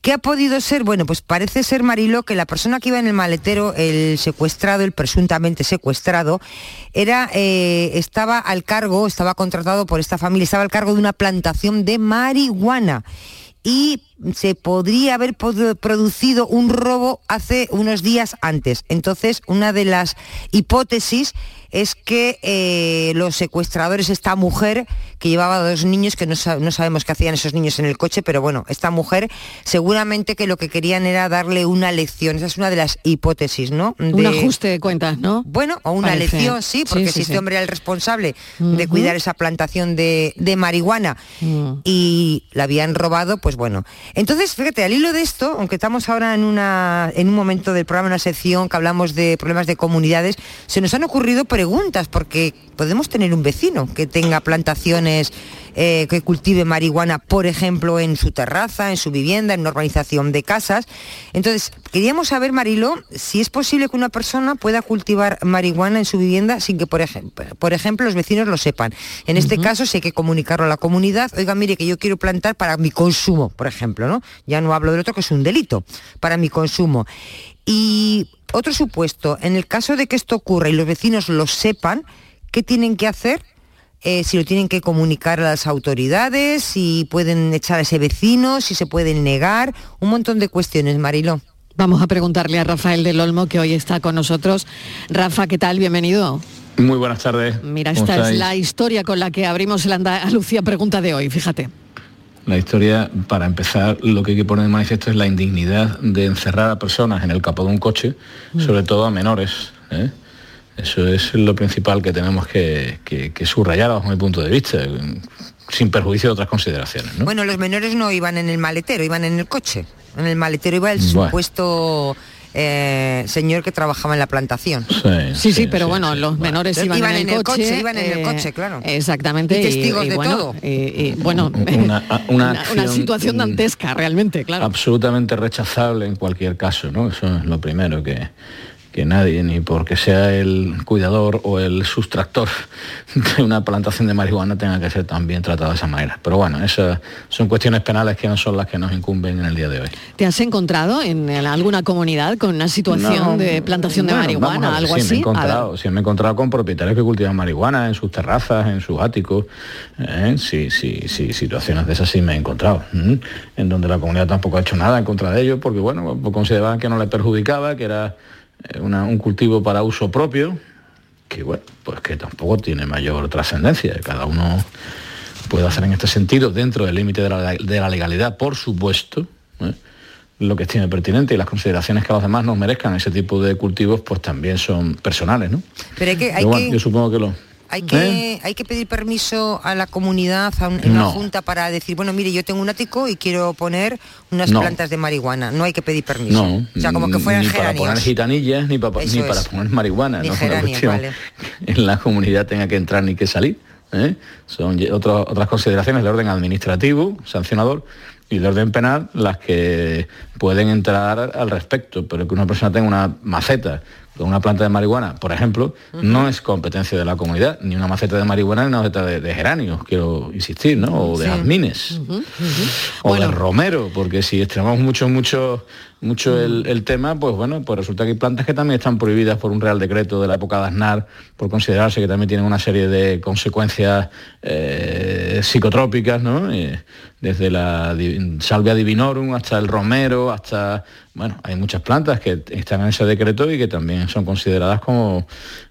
¿Qué ha podido ser? Bueno, pues parece ser, Marilo, que la persona que iba en el maletero, el secuestrado, el presuntamente secuestrado, era, eh, estaba al cargo, estaba contratado por esta familia, estaba al cargo de una plantación de marihuana. Y se podría haber producido un robo hace unos días antes. Entonces, una de las hipótesis es que eh, los secuestradores, esta mujer que llevaba dos niños, que no, sa- no sabemos qué hacían esos niños en el coche, pero bueno, esta mujer seguramente que lo que querían era darle una lección. Esa es una de las hipótesis, ¿no? Un ajuste de cuentas, ¿no? bueno, o una Parece. lección, sí, porque Sí, sí, si este sí. hombre era el responsable de cuidar esa plantación de, de marihuana y la habían robado, pues bueno. Entonces, fíjate, al hilo de esto, aunque estamos ahora en, una, en un momento del programa, una sección que hablamos de problemas de comunidades, se nos han ocurrido preguntas, porque podemos tener un vecino que tenga plantaciones, eh, que cultive marihuana, por ejemplo, en su terraza, en su vivienda, en una urbanización de casas. Entonces, queríamos saber, Marilo, si es posible que una persona pueda cultivar marihuana en su vivienda sin que, por, ejemplo, por ejemplo, los vecinos lo sepan. En este caso, sí hay que comunicarlo a la comunidad. Oiga, mire, que yo quiero plantar para mi consumo, por ejemplo, ¿no? Ya no hablo del otro, que es un delito, para mi consumo. Y otro supuesto, en el caso de que esto ocurra y los vecinos lo sepan, ¿qué tienen que hacer? Eh, si lo tienen que comunicar a las autoridades, si pueden echar a ese vecino, si se pueden negar, un montón de cuestiones, Mariló. Vamos a preguntarle a Rafael del Olmo, que hoy está con nosotros. Rafa, ¿qué tal? Bienvenido. Muy buenas tardes. Mira, ¿Cómo esta es la historia con la que abrimos el Andalucía Pregunta de hoy, fíjate. La historia, para empezar, lo que hay que poner de manifiesto es la indignidad de encerrar a personas en el capó de un coche, Mm. sobre todo a menores. ¿eh? Eso es lo principal que tenemos que, que- que subrayar bajo mi punto de vista, sin perjuicio de otras consideraciones. ¿no? Bueno, los menores no iban en el maletero, iban en el coche. En el maletero iba el Bueno. supuesto eh, señor que trabajaba en la plantación. Sí, sí, pero bueno, los menores iban, iban en el coche. iban en el eh, coche, claro. Exactamente. Y testigos de bueno, todo. y- y, bueno, <laughs> Una- una una, acción, una situación dantesca, realmente, claro. absolutamente rechazable en cualquier caso, ¿no? Eso es lo primero que, que nadie, ni porque sea el cuidador o el sustractor de una plantación de marihuana tenga que ser también tratado de esa manera. Pero bueno, esas son cuestiones penales que no son las que nos incumben en el día de hoy. ¿Te has encontrado en, alguna comunidad con una situación No, de plantación de marihuana, ver, algo sí, Me he así? A ver. encontrado, sí, me he encontrado con propietarios que cultivan marihuana en sus terrazas, en sus áticos. ¿eh? Sí, sí, sí, situaciones de esas sí me he encontrado. En donde la comunidad tampoco ha hecho nada en contra de ellos, porque bueno, pues consideraban que no les perjudicaba, que era una- un cultivo para uso propio, que bueno, pues que tampoco tiene mayor trascendencia. Cada uno puede hacer en este sentido, dentro del límite de la, de la legalidad, por supuesto, ¿eh? lo que estime pertinente y las consideraciones que a los demás nos merezcan ese tipo de cultivos, pues también son personales, ¿no? Pero hay que, hay bueno, que, yo supongo que lo... hay ¿Eh? que, hay que pedir permiso a la comunidad, a un- una No. junta para decir, bueno, mire, yo tengo un ático y quiero poner unas No. plantas de marihuana. No hay que pedir permiso. No, o sea, como que fueran ni para poner gitanillas, ni, para, ni para poner marihuana. Ni no es una vale. que en la comunidad tenga que entrar ni que salir. ¿eh? Son otro- otras consideraciones de orden administrativo, sancionador, y de orden penal las que pueden entrar al respecto. Pero que una persona tenga una maceta una planta de marihuana, por ejemplo, no es competencia de la comunidad, ni una maceta de marihuana ni una maceta de, de geranios, quiero insistir, ¿no? O de Sí. jazmines o del romero, porque si extremamos mucho, mucho, mucho el, el tema, pues bueno, pues resulta que hay plantas que también están prohibidas por un real decreto de la época de Aznar, por considerarse que también tienen una serie de consecuencias eh, psicotrópicas, ¿no? Eh, desde la salvia divinorum hasta el romero, hasta, bueno, hay muchas plantas que están en ese decreto y que también son consideradas como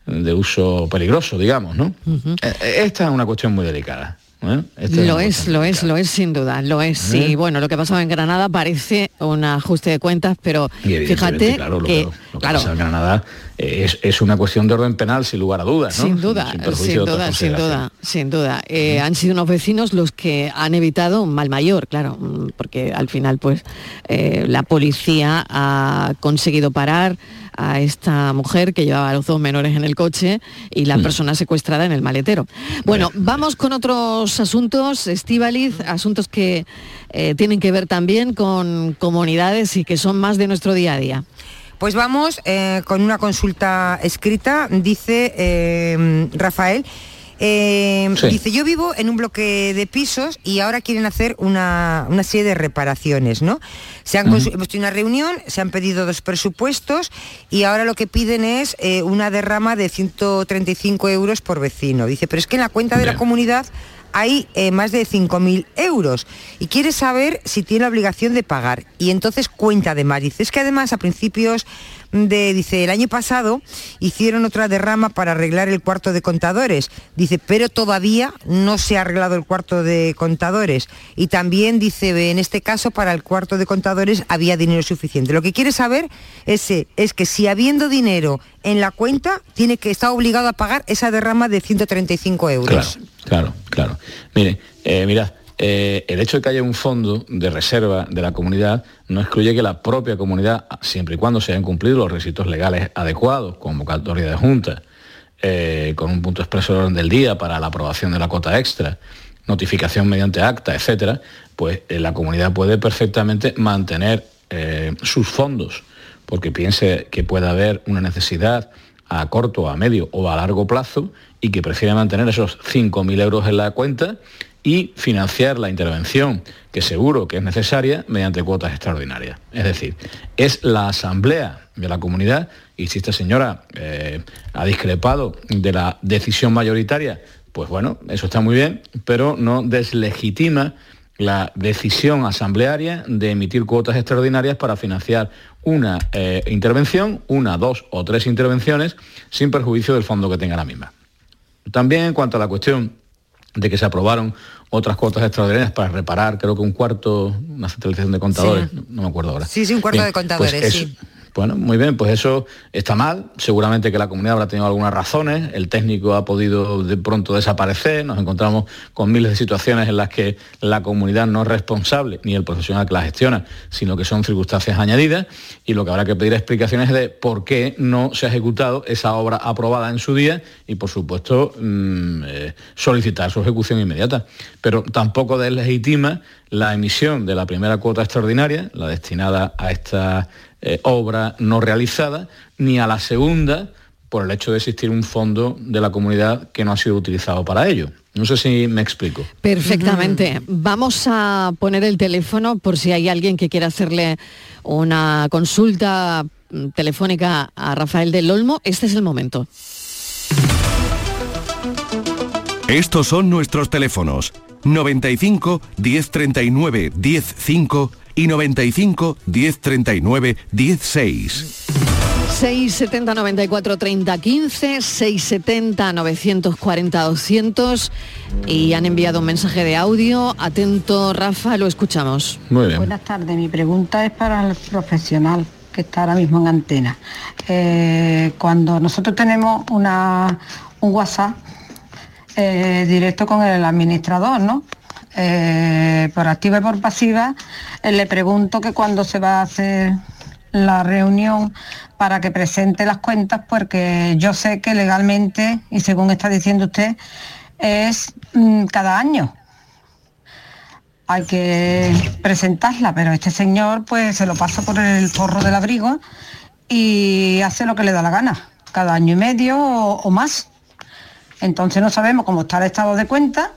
de uso peligroso, digamos, ¿no? Eh, eh, Esta es una cuestión muy delicada. ¿Eh? Lo es, lo es, lo es sin duda, lo es. Sí, ¿Eh? bueno, lo que pasaba en Granada parece un ajuste de cuentas, pero Y fíjate claro, lo que, que, lo que claro, pasa en Granada es, es una cuestión de orden penal, sin lugar a dudas, ¿no? sin duda, sin duda, sin duda, sin duda. Eh, Han sido unos vecinos los que han evitado un mal mayor, claro, mm, porque al final, pues, eh, la policía ha conseguido parar a esta mujer que llevaba a los dos menores en el coche y la Mm. persona secuestrada en el maletero. Bueno, vamos con otros asuntos, Estíbaliz, asuntos que eh, tienen que ver también con comunidades y que son más de nuestro día a día. Pues vamos eh, con una consulta escrita, dice eh, Rafael. Eh, Sí. Dice, yo vivo en un bloque de pisos y ahora quieren hacer una, una serie de reparaciones, ¿no? Se han consu- hemos tenido una reunión, se han pedido dos presupuestos y ahora lo que piden es eh, una derrama de 135 euros por vecino. Dice, pero es que en la cuenta de la comunidad hay eh, más de 5.000 euros y quiere saber si tiene la obligación de pagar. Y entonces cuenta además, dice, es que además a principios de, dice, el año pasado hicieron otra derrama para arreglar el cuarto de contadores. Dice, pero todavía no se ha arreglado el cuarto de contadores. Y también dice, en este caso para el cuarto de contadores había dinero suficiente. Lo que quiere saber es, que si habiendo dinero en la cuenta, tiene que estar obligado a pagar esa derrama de 135 euros. Claro, claro, claro. Mire, eh, mirad, eh, el hecho de que haya un fondo de reserva de la comunidad no excluye que la propia comunidad, siempre y cuando se hayan cumplido los requisitos legales adecuados, convocatoria de junta, eh, con un punto expreso de orden del día para la aprobación de la cota extra, notificación mediante acta, etcétera, pues eh, la comunidad puede perfectamente mantener sus fondos, porque piense que puede haber una necesidad a corto, a medio o a largo plazo y que prefiere mantener esos 5.000 euros en la cuenta y financiar la intervención que seguro que es necesaria mediante cuotas extraordinarias. Es decir, es la asamblea de la comunidad y si esta señora eh, ha discrepado de la decisión mayoritaria, pues bueno, eso está muy bien, pero no deslegitima la decisión asamblearia de emitir cuotas extraordinarias para financiar una eh, intervención, una, dos o tres intervenciones, sin perjuicio del fondo que tenga la misma. También en cuanto a la cuestión de que se aprobaron otras cuotas extraordinarias para reparar, creo que un cuarto, una centralización de contadores, Sí. no me acuerdo ahora. Sí, sí, un cuarto Bien, de contadores, pues eso- sí. Bueno, muy bien, pues eso está mal. Seguramente que la comunidad habrá tenido algunas razones. El técnico ha podido de pronto desaparecer. Nos encontramos con miles de situaciones en las que la comunidad no es responsable, ni el profesional que la gestiona, sino que son circunstancias añadidas. Y lo que habrá que pedir explicaciones es de por qué no se ha ejecutado esa obra aprobada en su día y, por supuesto, mm, eh, solicitar su ejecución inmediata. Pero tampoco deslegitima la emisión de la primera cuota extraordinaria, la destinada a esta eh, obra no realizada, ni a la segunda por el hecho de existir un fondo de la comunidad que no ha sido utilizado para ello. No sé si me explico. Perfectamente. Vamos a poner el teléfono por si hay alguien que quiera hacerle una consulta telefónica a Rafael del Olmo. Este es el momento. Estos son nuestros teléfonos 95 1039 105 y 95 1039 16. 670 94 30 15, 670 940 200 y han enviado un mensaje de audio. Atento, Rafa, lo escuchamos. Muy bien. Buenas tardes, mi pregunta es para el profesional que está ahora mismo en antena. Eh, cuando nosotros tenemos una, un WhatsApp eh, directo con el administrador, ¿no? Eh, por activa y por pasiva, eh, le pregunto que cuando se va a hacer la reunión para que presente las cuentas, porque yo sé que legalmente, y según está diciendo usted, es mm, cada año hay que presentarla, pero este señor pues se lo pasa por el forro del abrigo y hace lo que le da la gana, cada año y medio o más. Entonces no sabemos cómo está el estado de cuenta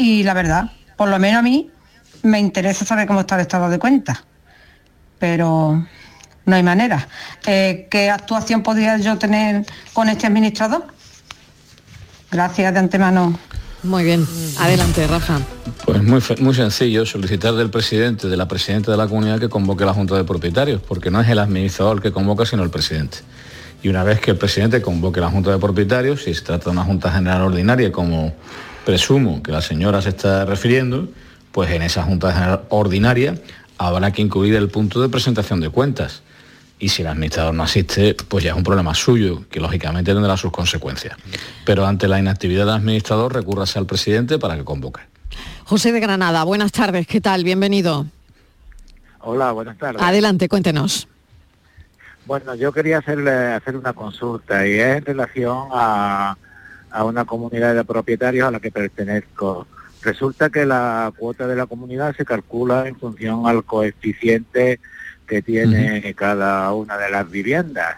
y la verdad, por lo menos a mí me interesa saber cómo está el estado de cuenta, pero no hay manera. Eh, ¿Qué actuación podría yo tener con este administrador? Gracias de antemano. Muy bien, adelante, Rafa. Pues muy, muy sencillo, solicitar del presidente, de la presidenta de la comunidad que convoque la Junta de Propietarios, porque no es el administrador el que convoca, sino el presidente. Y una vez que el presidente convoque la Junta de Propietarios, si se trata de una Junta General Ordinaria, como presumo que la señora se está refiriendo, pues en esa Junta General Ordinaria habrá que incluir el punto de presentación de cuentas. Y si el administrador no asiste, pues ya es un problema suyo, que lógicamente tendrá sus consecuencias. Pero ante la inactividad del administrador, recúrrase al presidente para que convoque. José de Granada, buenas tardes, ¿qué tal? Bienvenido. Hola, buenas tardes. Adelante, cuéntenos. Bueno, yo quería hacerle hacer una consulta y es en relación a, a una comunidad de propietarios a la que pertenezco. Resulta que la cuota de la comunidad se calcula en función al coeficiente que tiene cada una de las viviendas.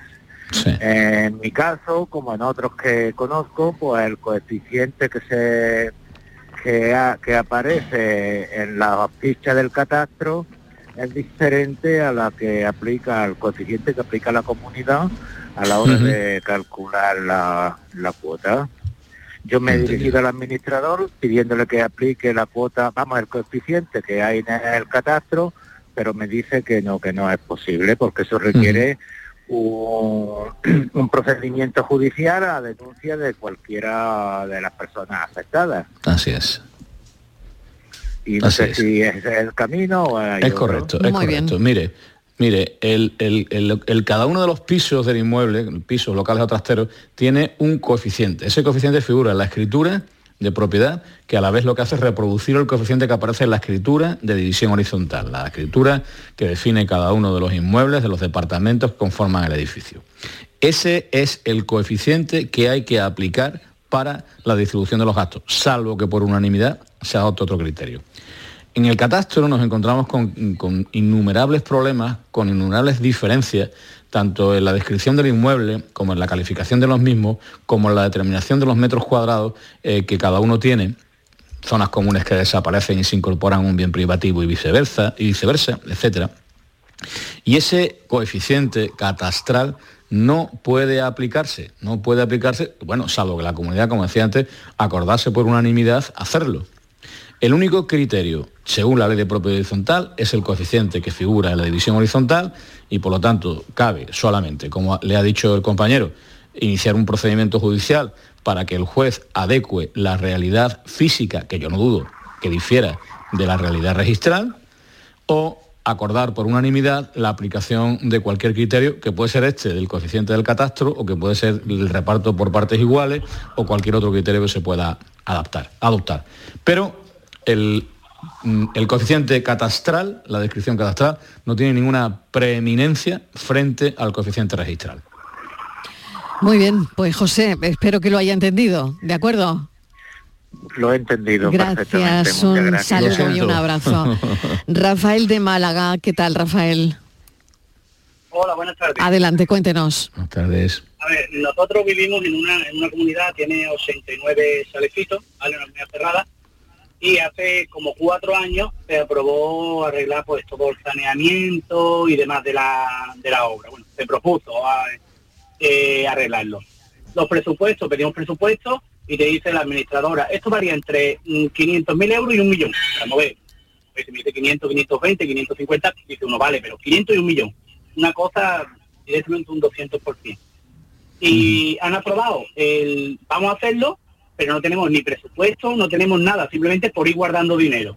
En mi caso, como en otros que conozco, pues el coeficiente que se que, que aparece en la ficha del catastro es diferente a la que aplica, el coeficiente que aplica la comunidad a la hora de calcular la, la cuota. Yo me he dirigido al administrador pidiéndole que aplique la cuota, vamos, el coeficiente que hay en el catastro, pero me dice que no, que no es posible, porque eso requiere un, <clears throat> un procedimiento judicial a denuncia de cualquiera de las personas afectadas. Así es. Y no Así sé es. si es el camino o hay Es otro. correcto, es correcto. Mire, mire, el, cada uno de los pisos del inmueble, pisos locales o trasteros, tiene un coeficiente. Ese coeficiente figura en la escritura de propiedad, que a la vez lo que hace es reproducir el coeficiente que aparece en la escritura de división horizontal, la escritura que define cada uno de los inmuebles, de los departamentos que conforman el edificio. Ese es el coeficiente que hay que aplicar para la distribución de los gastos, salvo que por unanimidad se adopte otro criterio. En el catastro nos encontramos con, innumerables problemas, con innumerables diferencias, tanto en la descripción del inmueble, como en la calificación de los mismos, como en la determinación de los metros cuadrados eh, que cada uno tiene, zonas comunes que desaparecen y se incorporan a un bien privativo y viceversa, y viceversa, etcétera. Y ese coeficiente catastral no puede aplicarse, no puede aplicarse, bueno, salvo que la comunidad, como decía antes, acordase por unanimidad hacerlo. El único criterio, según la ley de propiedad horizontal, es el coeficiente que figura en la división horizontal y por lo tanto cabe solamente, como le ha dicho el compañero, iniciar un procedimiento judicial para que el juez adecue la realidad física, que yo no dudo que difiera de la realidad registral, o acordar por unanimidad la aplicación de cualquier criterio, que puede ser este del coeficiente del catastro, o que puede ser el reparto por partes iguales, o cualquier otro criterio que se pueda adaptar, adoptar. Pero el, mm, el coeficiente catastral, la descripción catastral, no tiene ninguna preeminencia frente al coeficiente registral. Muy bien, pues José, espero que lo haya entendido, ¿de acuerdo? Lo he entendido Gracias, un gracias. saludo y un abrazo. <laughs> Rafael de Málaga, ¿qué tal Rafael? Hola, buenas tardes. Adelante, cuéntenos. Buenas tardes. A ver, nosotros vivimos en una, en una comunidad, tiene 89 salecitos, ¿vale? Una comunidad cerrada, y hace como cuatro años se aprobó arreglar pues todo el saneamiento y demás de la, de la obra. Bueno, se propuso a- eh, arreglarlo. Los presupuestos, pedimos presupuestos y te dice la administradora, esto varía entre 500.000 euros y un millón. Vamos a ver, pues, si me dice 500, 520, 550, dice uno, vale, pero 500 y un millón. Una cosa directamente un 200%. Y han aprobado el, vamos a hacerlo, pero no tenemos ni presupuesto, no tenemos nada, simplemente por ir guardando dinero.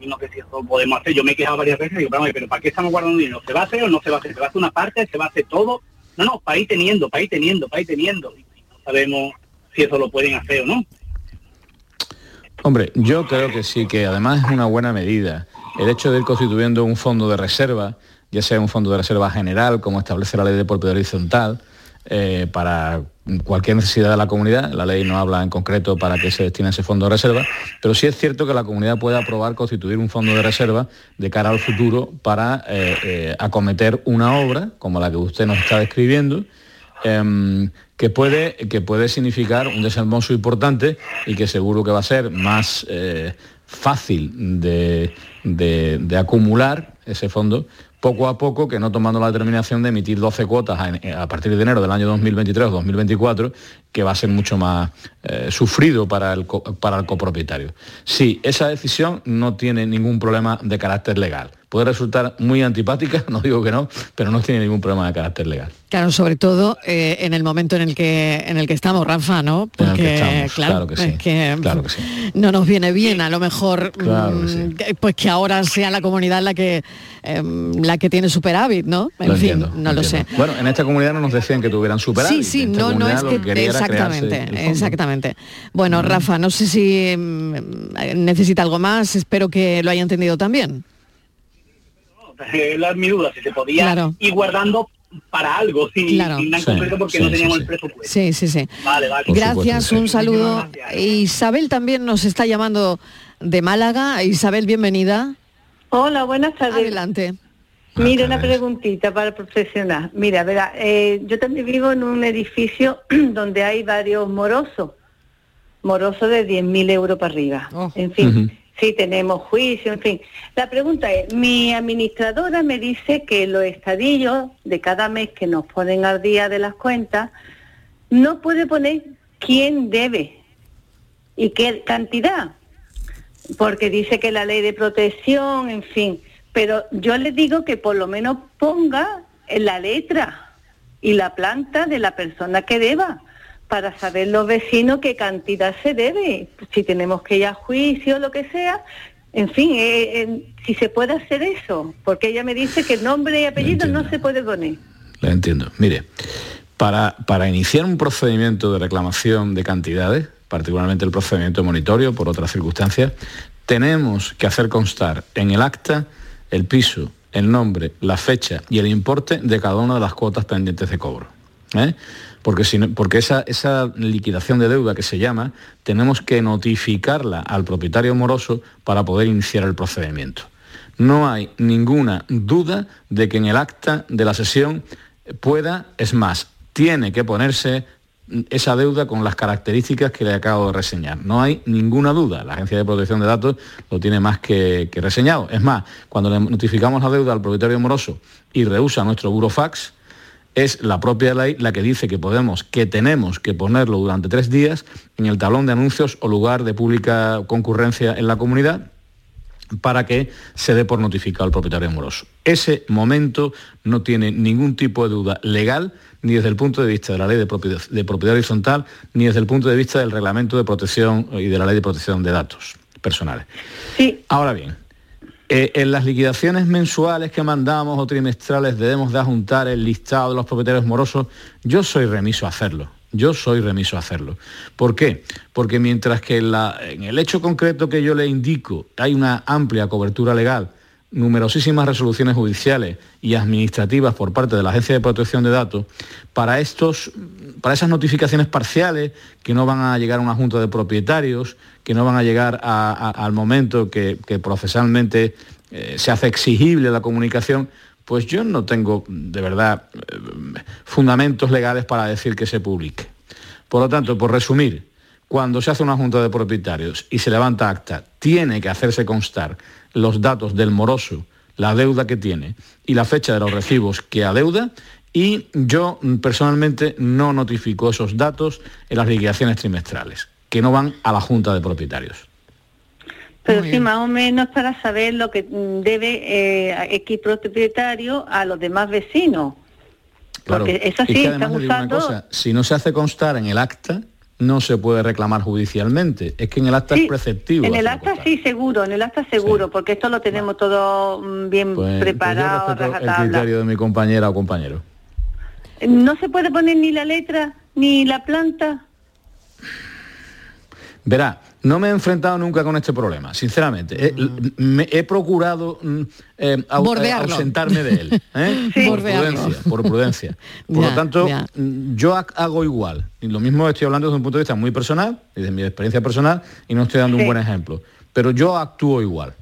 Y no sé si eso podemos hacer. Yo me he quejado varias veces y digo, pero, ¿para qué estamos guardando dinero? ¿Se va a hacer o no se va a hacer? ¿Se va a hacer una parte? ¿Se va a hacer todo? No, no, para ir teniendo, para ir teniendo, para ir teniendo. No sabemos si eso lo pueden hacer o no. Hombre, yo creo que sí, que además es una buena medida. El hecho de ir constituyendo un fondo de reserva, ya sea un fondo de reserva general, como establece la ley de propiedad horizontal, eh, para cualquier necesidad de la comunidad, la ley no habla en concreto para qué se destina ese fondo de reserva, pero sí es cierto que la comunidad puede aprobar constituir un fondo de reserva de cara al futuro para eh, eh, acometer una obra como la que usted nos está describiendo, em, que, puede, que puede significar un desembolso importante y que seguro que va a ser más fácil de- de acumular ese fondo poco a poco que no tomando la determinación de emitir 12 cuotas a, partir de enero del año 2023 o 2024, que va a ser mucho más eh, sufrido para el, para el copropietario. Sí, esa decisión no tiene ningún problema de carácter legal. Puede resultar muy antipática, <laughs> no digo que no, pero no tiene ningún problema de carácter legal. Claro, sobre todo eh, en el momento en el que en el que estamos, Rafa, ¿no? Porque estamos, claro, claro que sí, es que claro que sí. no nos viene bien, a lo mejor Claro que mm, pues que ahora sea la comunidad la que em, la que tiene superávit, ¿no? En Lo fin, entiendo, no lo sé. Bueno, en esta comunidad no nos decían que tuvieran superávit. Sí, sí, no, no es que crearse exactamente, Bueno, Rafa, no sé si mm, necesita algo más, espero que lo haya entendido también. Eh, la mi duda, si se podía Claro. ir guardando para algo, sin, Claro. sin Sí, porque sí, no teníamos sí. el presupuesto. Sí, sí, sí. Vale, vale. Gracias, un saludo. Isabel también nos está llamando de Málaga. Isabel, bienvenida. Hola, buenas tardes. Adelante. Mira, una preguntita para profesional. Mira, verá, eh, yo también vivo en un edificio <clears throat> donde hay varios morosos, morosos de 10.000 euros para arriba. En fin, sí tenemos juicio, en fin. La pregunta es, mi administradora me dice que los estadillos de cada mes que nos ponen al día de las cuentas, no puede poner quién debe y qué cantidad, porque dice que la ley de protección, en fin, pero yo le digo que por lo menos ponga en la letra y la planta de la persona que deba para saber los vecinos qué cantidad se debe, si tenemos que ir a juicio o lo que sea, en fin, eh, eh, si se puede hacer eso, porque ella me dice que nombre y apellido no se puede poner. Le entiendo. Mire, para, para iniciar un procedimiento de reclamación de cantidades, particularmente el procedimiento de monitorio por otras circunstancias, tenemos que hacer constar en el acta el piso, el nombre, la fecha y el importe de cada una de las cuotas pendientes de cobro. ¿Eh? Porque, porque esa, esa liquidación de deuda que se llama, tenemos que notificarla al propietario moroso para poder iniciar el procedimiento. No hay ninguna duda de que en el acta de la sesión pueda, es más, tiene que ponerse esa deuda con las características que le acabo de reseñar. No hay ninguna duda. La Agencia de Protección de Datos lo tiene más que, reseñado. Es más, cuando le notificamos la deuda al propietario moroso y rehúsa nuestro burofax, es la propia ley la que dice que podemos, que tenemos que ponerlo durante tres días en el talón de anuncios o lugar de pública concurrencia en la comunidad para que se dé por notificado al propietario moroso. Ese momento no tiene ningún tipo de duda legal ni desde el punto de vista de la ley de propiedad, horizontal, ni desde el punto de vista del reglamento de protección y de la ley de protección de datos personales. Ahora bien, eh, en las liquidaciones mensuales que mandamos o trimestrales debemos de adjuntar el listado de los propietarios morosos. Yo soy remiso a hacerlo. Yo soy remiso a hacerlo. ¿Por qué? Porque mientras que en el hecho concreto que yo le indico hay una amplia cobertura legal numerosísimas resoluciones judiciales y administrativas por parte de la Agencia de Protección de Datos para, estos, para esas notificaciones parciales que no van a llegar a una junta de propietarios, que no van a llegar al momento que, procesalmente eh, se hace exigible la comunicación, pues yo no tengo de verdad eh, fundamentos legales para decir que se publique. Por lo tanto, por resumir, cuando se hace una junta de propietarios y se levanta acta, tiene que hacerse constar los datos del moroso, la deuda que tiene y la fecha de los recibos que adeuda y yo mm, personalmente no notifico esos datos en las liquidaciones trimestrales, que no van a la Junta de Propietarios. Pero sí, más o menos para saber lo que mm, debe eh, X propietario a los demás vecinos. Porque eso sí, están usando... si no se hace constar en el acta, no se puede reclamar judicialmente. Es que en el acta es preceptivo. En el acta sí, seguro, en el acta seguro, porque esto lo tenemos todo mm, bien pues, pues preparado. el criterio de mi compañera o compañero. ¿No se puede poner ni la letra ni la planta? Verá, no me he enfrentado nunca con este problema, sinceramente. He, mm. me, he procurado mm, eh, eh, ausentarme de él, <laughs> ¿eh? por, prudencia, por prudencia. <laughs> Por lo tanto, mm, yo hago igual. Y lo mismo estoy hablando desde un punto de vista muy personal, desde mi experiencia personal, y no estoy dando un buen ejemplo. Pero yo actúo igual.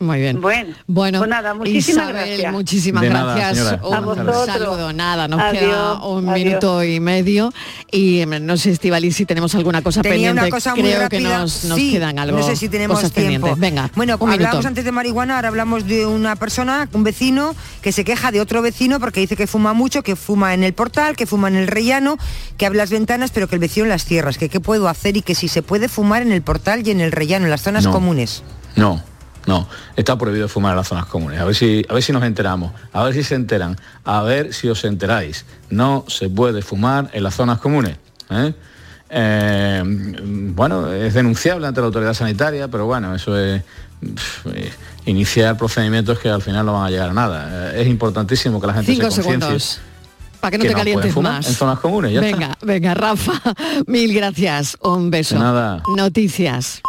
Muy bien. Bueno, bueno pues nada, muchísimas Isabel, gracias. muchísimas gracias. un saludo, nada, nos queda un minuto y medio y em, no sé, Estivali, si tenemos alguna cosa pendiente. Una cosa Creo que nos, quedan algo. No sé si tenemos tiempo. Venga, bueno, hablamos antes de marihuana, ahora hablamos de una persona, un vecino, que se queja de otro vecino porque dice que fuma mucho, que fuma en el portal, que fuma en el rellano, que abre las ventanas, pero que el vecino en las cierras, que qué puedo hacer y que si se puede fumar en el portal y en el rellano, en las zonas comunes. No, no, está prohibido fumar en las zonas comunes. A ver si, a ver si nos enteramos, a ver si se enteran, a ver si os enteráis. No se puede fumar en las zonas comunes. ¿eh? Eh, bueno, es denunciable ante la autoridad sanitaria, pero bueno, eso es eh, iniciar procedimientos que al final no van a llegar a nada. Es importantísimo que la gente se conciencie. Para que no te calientes más. En zonas comunes, Venga, venga, Rafa, <laughs> mil gracias. Un beso. nada. Noticias.